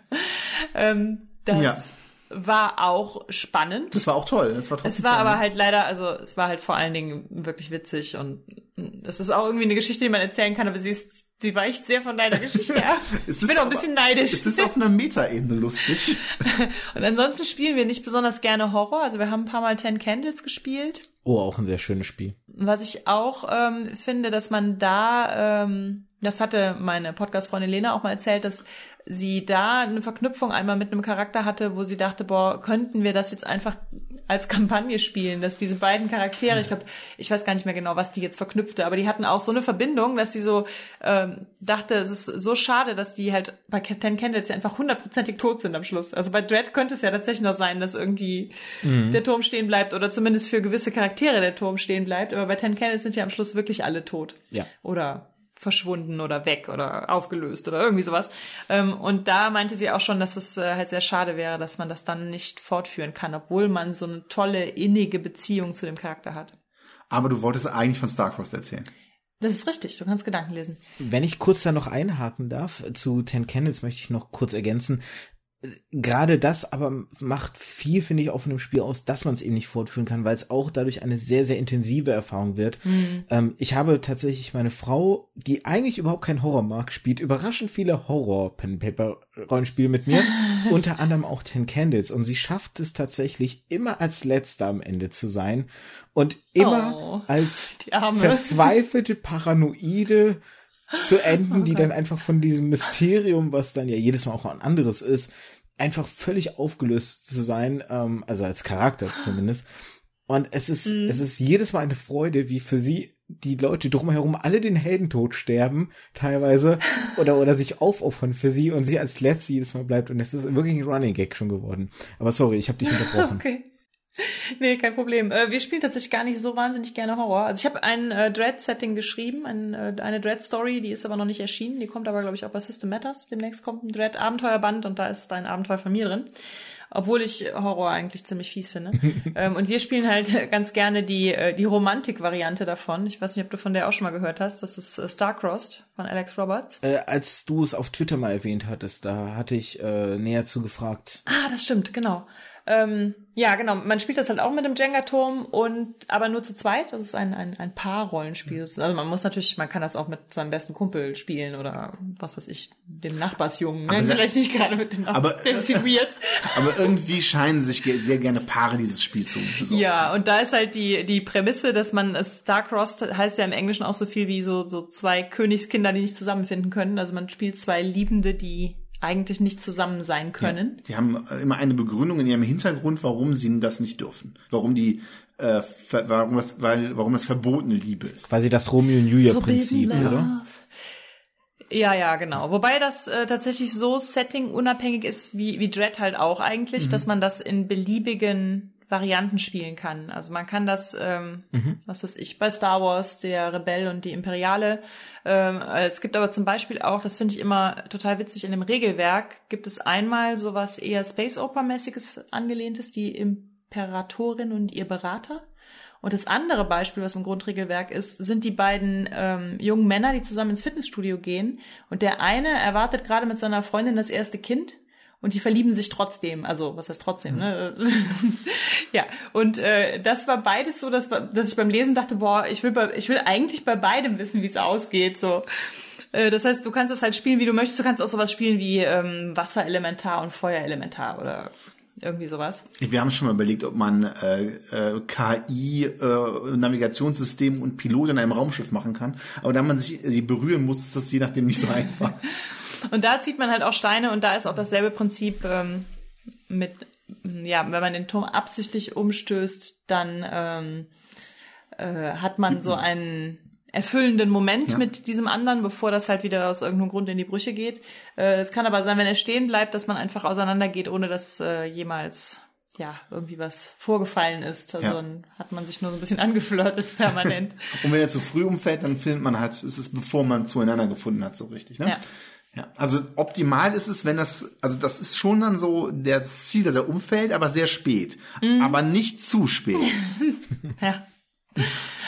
[LAUGHS] ähm, das. War auch spannend. Das war auch toll. Das war es war aber halt leider, also es war halt vor allen Dingen wirklich witzig und das ist auch irgendwie eine Geschichte, die man erzählen kann, aber sie ist Sie weicht sehr von deiner Geschichte [LAUGHS] ab. ich bin auch ein bisschen neidisch. Es ist auf einer Metaebene lustig. [LAUGHS] und ansonsten spielen wir nicht besonders gerne Horror. Also wir haben ein paar Mal Ten Candles gespielt. Oh, auch ein sehr schönes Spiel. Was ich auch ähm, finde, dass man da, ähm, das hatte meine Podcast-Freundin Lena auch mal erzählt, dass sie da eine Verknüpfung einmal mit einem Charakter hatte, wo sie dachte, boah, könnten wir das jetzt einfach als Kampagne spielen, dass diese beiden Charaktere, ich glaube, ich weiß gar nicht mehr genau, was die jetzt verknüpfte, aber die hatten auch so eine Verbindung, dass sie so ähm, dachte, es ist so schade, dass die halt bei Ten Candles ja einfach hundertprozentig tot sind am Schluss. Also bei Dread könnte es ja tatsächlich noch sein, dass irgendwie mhm. der Turm stehen bleibt oder zumindest für gewisse Charaktere der Turm stehen bleibt, aber bei Ten Candles sind ja am Schluss wirklich alle tot. Ja. Oder verschwunden oder weg oder aufgelöst oder irgendwie sowas. Ähm, und da meinte sie auch schon, dass es äh, halt sehr schade wäre, dass man das dann nicht fortführen kann, obwohl man so eine tolle, innige Beziehung zu dem Charakter hat. Aber du wolltest eigentlich von Starcrossed erzählen. Das ist richtig, du kannst Gedanken lesen. Wenn ich kurz da noch einhaken darf, zu Ten Candles möchte ich noch kurz ergänzen gerade das aber macht viel, finde ich, auch von dem Spiel aus, dass man es eben nicht fortführen kann, weil es auch dadurch eine sehr, sehr intensive Erfahrung wird. Mhm. Ähm, ich habe tatsächlich meine Frau, die eigentlich überhaupt kein Horror mag, spielt überraschend viele Horror-Pen-Paper-Rollenspiele mit mir, [LAUGHS] unter anderem auch Ten Candles. Und sie schafft es tatsächlich immer als Letzter am Ende zu sein und immer oh, als verzweifelte, paranoide zu enden, die dann einfach von diesem Mysterium, was dann ja jedes Mal auch ein anderes ist, einfach völlig aufgelöst zu sein, ähm, also als Charakter zumindest. Und es ist, mhm. es ist jedes Mal eine Freude, wie für sie die Leute drumherum alle den Heldentod sterben, teilweise, [LAUGHS] oder, oder sich aufopfern für sie und sie als Letzte jedes Mal bleibt. Und es ist wirklich ein Running Gag schon geworden. Aber sorry, ich habe dich [LAUGHS] unterbrochen. Okay. [LAUGHS] nee, kein Problem. Äh, wir spielen tatsächlich gar nicht so wahnsinnig gerne Horror. Also ich habe ein äh, Dread-Setting geschrieben, ein, äh, eine Dread-Story, die ist aber noch nicht erschienen. Die kommt aber, glaube ich, auch bei System Matters. Demnächst kommt ein Dread-Abenteuerband und da ist ein Abenteuer von mir drin. Obwohl ich Horror eigentlich ziemlich fies finde. [LAUGHS] ähm, und wir spielen halt [LAUGHS] ganz gerne die, äh, die Romantik-Variante davon. Ich weiß nicht, ob du von der auch schon mal gehört hast. Das ist äh, Starcrossed von Alex Roberts. Äh, als du es auf Twitter mal erwähnt hattest, da hatte ich äh, näher zu gefragt. Ah, das stimmt, genau. Ähm, ja, genau. Man spielt das halt auch mit dem Jenga-Turm und aber nur zu zweit. Das ist ein, ein, ein Paar-Rollenspiel. Also man muss natürlich, man kann das auch mit seinem besten Kumpel spielen oder was weiß ich, dem Nachbarsjungen. Ne? Vielleicht nicht gerade mit dem aber, weird. [LAUGHS] aber irgendwie scheinen sich sehr gerne Paare dieses Spiel zu besorgen. Ja, und da ist halt die, die Prämisse, dass man Starcrossed heißt ja im Englischen auch so viel wie so, so zwei Königskinder, die nicht zusammenfinden können. Also man spielt zwei Liebende, die eigentlich nicht zusammen sein können. Ja, die haben äh, immer eine Begründung in ihrem Hintergrund, warum sie das nicht dürfen. Warum die äh, warum das, weil, warum das verbotene Liebe ist. Quasi das Romeo und Julia Prinzip, oder? Ja, ja, genau. Wobei das äh, tatsächlich so Setting unabhängig ist wie, wie Dread halt auch eigentlich, mhm. dass man das in beliebigen Varianten spielen kann. Also man kann das, ähm, mhm. was weiß ich, bei Star Wars, der Rebell und die Imperiale. Ähm, es gibt aber zum Beispiel auch, das finde ich immer total witzig, in dem Regelwerk gibt es einmal sowas eher Space Opera-mäßiges angelehntes, die Imperatorin und ihr Berater. Und das andere Beispiel, was im Grundregelwerk ist, sind die beiden ähm, jungen Männer, die zusammen ins Fitnessstudio gehen. Und der eine erwartet gerade mit seiner Freundin das erste Kind und die verlieben sich trotzdem. Also, was heißt trotzdem, ne? [LAUGHS] ja, und äh, das war beides so, dass, dass ich beim Lesen dachte, boah, ich will, bei, ich will eigentlich bei beidem wissen, wie es ausgeht. So. Äh, das heißt, du kannst es halt spielen, wie du möchtest. Du kannst auch sowas spielen wie ähm, Wasserelementar und Feuerelementar oder irgendwie sowas. Wir haben schon mal überlegt, ob man äh, äh, KI, äh, Navigationssystem und Pilot in einem Raumschiff machen kann. Aber da man sich die berühren muss, ist das je nachdem nicht so einfach. [LAUGHS] Und da zieht man halt auch Steine und da ist auch dasselbe Prinzip ähm, mit, ja, wenn man den Turm absichtlich umstößt, dann ähm, äh, hat man so einen erfüllenden Moment ja. mit diesem anderen, bevor das halt wieder aus irgendeinem Grund in die Brüche geht. Äh, es kann aber sein, wenn er stehen bleibt, dass man einfach auseinandergeht, ohne dass äh, jemals ja, irgendwie was vorgefallen ist. Also ja. dann hat man sich nur so ein bisschen angeflirtet [LAUGHS] permanent. und wenn er zu früh umfällt, dann findet man halt, ist es bevor man zueinander gefunden hat, so richtig, ne? Ja. Ja, also optimal ist es, wenn das, also das ist schon dann so das Ziel, dass er umfällt, aber sehr spät. Mhm. Aber nicht zu spät. [LAUGHS] ja.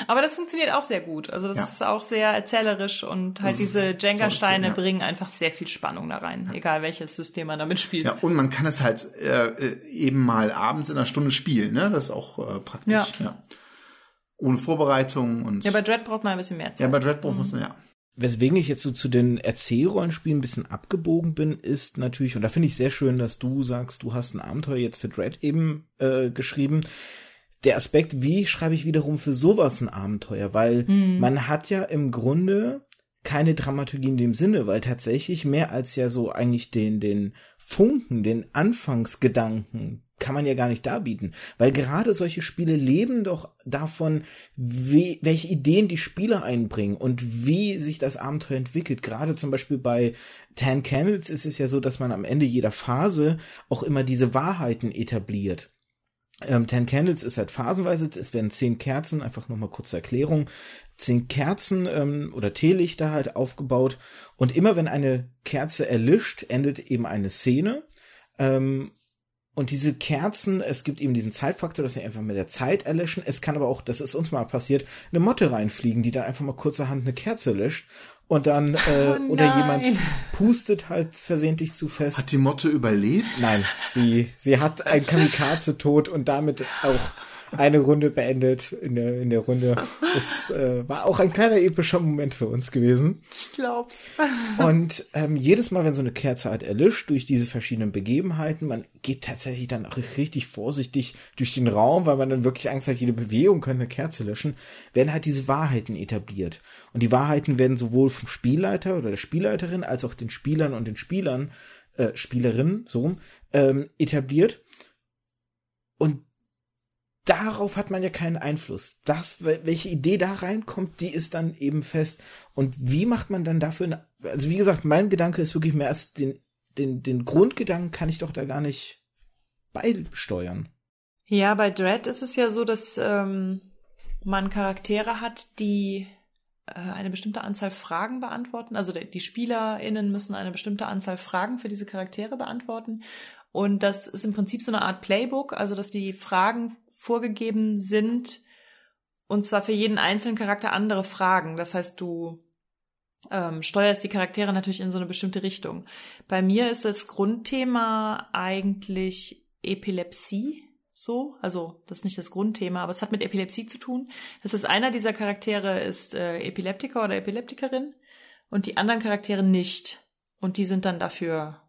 Aber das funktioniert auch sehr gut. Also das ja. ist auch sehr erzählerisch und halt das diese Jenga-Steine ja. bringen einfach sehr viel Spannung da rein, ja. egal welches System man damit spielt. Ja, und man kann es halt äh, äh eben mal abends in einer Stunde spielen, ne? Das ist auch äh, praktisch. Ja. ja. Ohne Vorbereitung und. Ja, bei Dread braucht man ein bisschen mehr Zeit. Ja, bei Dread braucht mhm. man, ja weswegen ich jetzt so zu den Erzählrollenspielen ein bisschen abgebogen bin, ist natürlich, und da finde ich sehr schön, dass du sagst, du hast ein Abenteuer jetzt für Dread eben äh, geschrieben. Der Aspekt, wie schreibe ich wiederum für sowas ein Abenteuer? Weil mhm. man hat ja im Grunde keine Dramaturgie in dem Sinne, weil tatsächlich mehr als ja so eigentlich den, den Funken, den Anfangsgedanken, kann man ja gar nicht darbieten, weil gerade solche Spiele leben doch davon, wie, welche Ideen die Spieler einbringen und wie sich das Abenteuer entwickelt. Gerade zum Beispiel bei Ten Candles ist es ja so, dass man am Ende jeder Phase auch immer diese Wahrheiten etabliert. Ähm, Ten Candles ist halt phasenweise, es werden zehn Kerzen, einfach nochmal kurze Erklärung, zehn Kerzen ähm, oder Teelichter halt aufgebaut und immer wenn eine Kerze erlischt, endet eben eine Szene. Ähm, und diese Kerzen, es gibt eben diesen Zeitfaktor, dass sie einfach mit der Zeit erlöschen. Es kann aber auch, das ist uns mal passiert, eine Motte reinfliegen, die dann einfach mal kurzerhand eine Kerze löscht und dann [LAUGHS] äh, Oh oder jemand pustet halt versehentlich zu fest. Hat die Motte überlebt? Nein, sie sie hat ein Kamikaze tot und damit auch eine Runde beendet in der in der Runde. Es äh, war auch ein kleiner epischer Moment für uns gewesen. Ich glaub's. Und ähm, jedes Mal, wenn so eine Kerze halt erlischt durch diese verschiedenen Begebenheiten, man geht tatsächlich dann auch richtig vorsichtig durch den Raum, weil man dann wirklich Angst hat, jede Bewegung könnte eine Kerze löschen, werden halt diese Wahrheiten etabliert. Und die Wahrheiten werden sowohl vom Spielleiter oder der Spielleiterin als auch den Spielern und den Spielern, äh, Spielerinnen, so rum, ähm, etabliert. Und darauf hat man ja keinen Einfluss. Das, wel- welche Idee da reinkommt, die ist dann eben fest. Und wie macht man dann dafür, eine, also wie gesagt, mein Gedanke ist wirklich mehr als den, den, den Grundgedanken kann ich doch da gar nicht beisteuern. Ja, bei Dread ist es ja so, dass ähm, man Charaktere hat, die äh, eine bestimmte Anzahl Fragen beantworten. Also die SpielerInnen müssen eine bestimmte Anzahl Fragen für diese Charaktere beantworten. Und das ist im Prinzip so eine Art Playbook, also dass die Fragen vorgegeben sind und zwar für jeden einzelnen Charakter andere Fragen. Das heißt, du ähm, steuerst die Charaktere natürlich in so eine bestimmte Richtung. Bei mir ist das Grundthema eigentlich Epilepsie. So, also das ist nicht das Grundthema, aber es hat mit Epilepsie zu tun. Das ist einer dieser Charaktere ist äh, Epileptiker oder Epileptikerin und die anderen Charaktere nicht. Und die sind dann dafür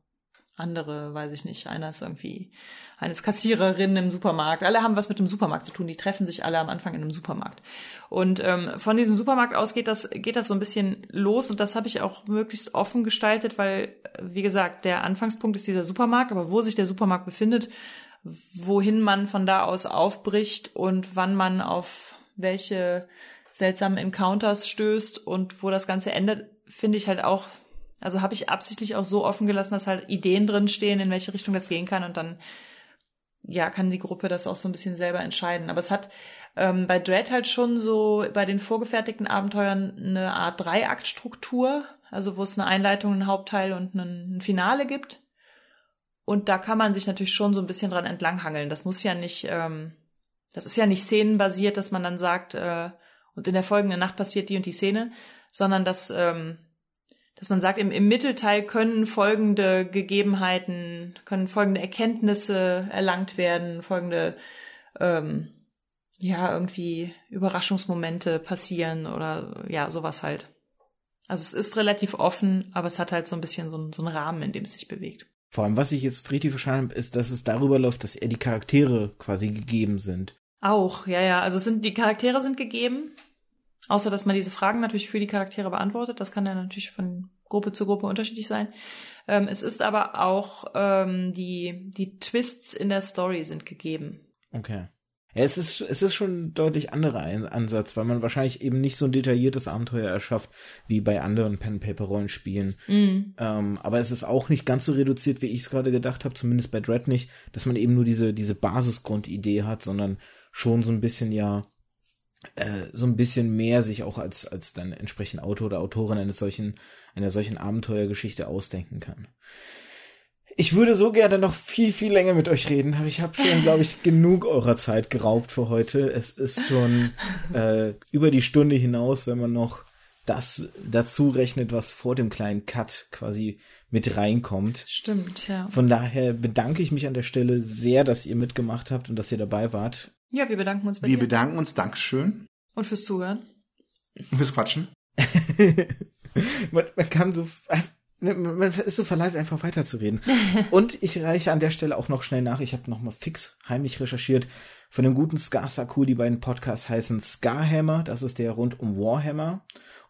andere, weiß ich nicht. Einer ist irgendwie eines Kassiererin im Supermarkt. Alle haben was mit dem Supermarkt zu tun. Die treffen sich alle am Anfang in einem Supermarkt. Und ähm, von diesem Supermarkt aus geht das geht das so ein bisschen los und das habe ich auch möglichst offen gestaltet, weil äh, wie gesagt der Anfangspunkt ist dieser Supermarkt, aber wo sich der Supermarkt befindet, wohin man von da aus aufbricht und wann man auf welche seltsamen Encounters stößt und wo das Ganze endet, finde ich halt auch, also habe ich absichtlich auch so offen gelassen, dass halt Ideen drin stehen, in welche Richtung das gehen kann und dann ja, kann die Gruppe das auch so ein bisschen selber entscheiden. Aber es hat ähm, bei Dread halt schon so bei den vorgefertigten Abenteuern eine Art Dreiaktstruktur, also wo es eine Einleitung, einen Hauptteil und ein Finale gibt. Und da kann man sich natürlich schon so ein bisschen dran entlanghangeln. Das muss ja nicht, ähm, das ist ja nicht szenenbasiert, dass man dann sagt, äh, und in der folgenden Nacht passiert die und die Szene, sondern dass, ähm, dass man sagt, im, im Mittelteil können folgende Gegebenheiten, können folgende Erkenntnisse erlangt werden, folgende, ähm, ja, irgendwie Überraschungsmomente passieren oder ja, sowas halt. Also es ist relativ offen, aber es hat halt so ein bisschen so, einen- so einen Rahmen, in dem es sich bewegt. Vor allem, was ich jetzt richtig verstanden habe, ist, dass es darüber läuft, dass eher die Charaktere quasi gegeben sind. Auch, ja, ja. Also es sind die Charaktere sind gegeben, außer dass man diese Fragen natürlich für die Charaktere beantwortet. Das kann ja natürlich von Gruppe zu Gruppe unterschiedlich sein. Ähm, es ist aber auch ähm, die die Twists in der Story sind gegeben. Okay. Ja, es ist, es ist schon ein deutlich anderer Ansatz, weil man wahrscheinlich eben nicht so ein detailliertes Abenteuer erschafft wie bei anderen Pen-Paper-Rollenspielen. Mhm. Ähm, aber es ist auch nicht ganz so reduziert, wie ich es gerade gedacht habe, zumindest bei Dread nicht, dass man eben nur diese, diese Basisgrundidee hat, sondern schon so ein bisschen ja, äh, so ein bisschen mehr sich auch als, als dann entsprechend Autor oder Autorin eines solchen, einer solchen Abenteuergeschichte ausdenken kann. Ich würde so gerne noch viel, viel länger mit euch reden, aber ich habe schon, [LAUGHS] glaube ich, genug eurer Zeit geraubt für heute. Es ist schon äh, über die Stunde hinaus, wenn man noch das dazu rechnet, was vor dem kleinen Cut quasi mit reinkommt. Stimmt, ja. Von daher bedanke ich mich an der Stelle sehr, dass ihr mitgemacht habt und dass ihr dabei wart. Ja, wir bedanken uns bei Wir dir bedanken uns, Dankeschön. und fürs Zuhören. Und fürs Quatschen. [LAUGHS] man, man kann so, man ist so verleitet, einfach weiterzureden. [LAUGHS] Und ich reiche an der Stelle auch noch schnell nach. Ich habe noch mal fix heimlich recherchiert. Von dem guten Scar Saku, die beiden Podcasts heißen Scarhammer, das ist der rund um Warhammer.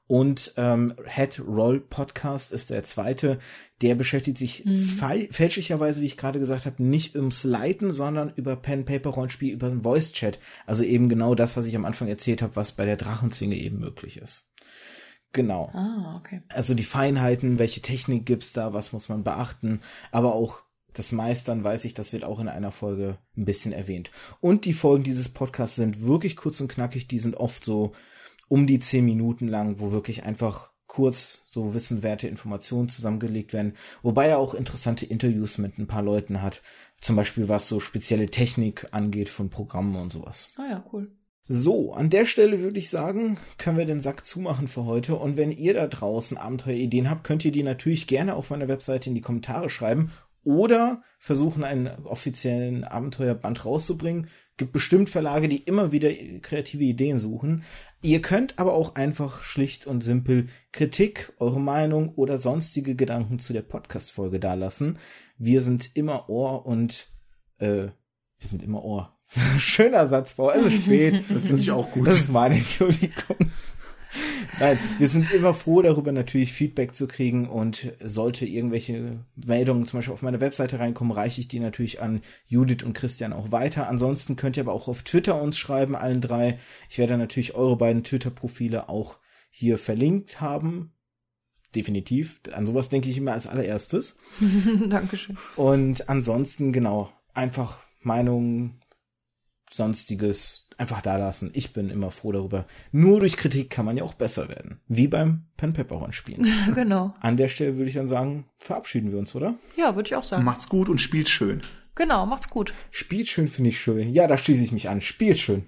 Und ähm, Head Roll Podcast ist der zweite. Der beschäftigt sich fall- fälschlicherweise, wie ich gerade gesagt habe, nicht ums Leiten, sondern über Pen-Paper-Rollenspiel, über den Voice-Chat. Also eben genau das, was ich am Anfang erzählt habe, was bei der Drachenzwinge eben möglich ist. Genau. Ah, okay. Also die Feinheiten, welche Technik gibt's da, was muss man beachten, aber auch das Meistern, weiß ich, das wird auch in einer Folge ein bisschen erwähnt. Und die Folgen dieses Podcasts sind wirklich kurz und knackig, die sind oft so um die zehn Minuten lang, wo wirklich einfach kurz so wissenwerte Informationen zusammengelegt werden, wobei er auch interessante Interviews mit ein paar Leuten hat, zum Beispiel was so spezielle Technik angeht von Programmen und sowas. Ah ja, cool. So, an der Stelle würde ich sagen, können wir den Sack zumachen für heute. Und wenn ihr da draußen Abenteuerideen habt, könnt ihr die natürlich gerne auf meiner Webseite in die Kommentare schreiben oder versuchen, einen offiziellen Abenteuerband rauszubringen. Gibt bestimmt Verlage, die immer wieder kreative Ideen suchen. Ihr könnt aber auch einfach schlicht und simpel Kritik, eure Meinung oder sonstige Gedanken zu der Podcast-Folge dalassen. Wir sind immer Ohr und äh, wir sind immer Ohr. [LAUGHS] Schöner Satz vor, es ist spät. Das finde ich auch gut. Das ist meine Entschuldigung. Nein, wir sind immer froh darüber, natürlich Feedback zu kriegen und sollte irgendwelche Meldungen zum Beispiel auf meine Webseite reinkommen, reiche ich die natürlich an Judith und Christian auch weiter. Ansonsten könnt ihr aber auch auf Twitter uns schreiben, allen drei. Ich werde natürlich eure beiden Twitter-Profile auch hier verlinkt haben. Definitiv. An sowas denke ich immer als allererstes. [LAUGHS] Dankeschön. Und ansonsten, genau, einfach Meinungen, sonstiges einfach da lassen. Ich bin immer froh darüber. Nur durch Kritik kann man ja auch besser werden. Wie beim Pen Pepper spielen. [LAUGHS] genau. An der Stelle würde ich dann sagen, verabschieden wir uns, oder? Ja, würde ich auch sagen. Macht's gut und spielt schön. Genau, macht's gut. Spielt schön finde ich schön. Ja, da schließe ich mich an. Spielt schön.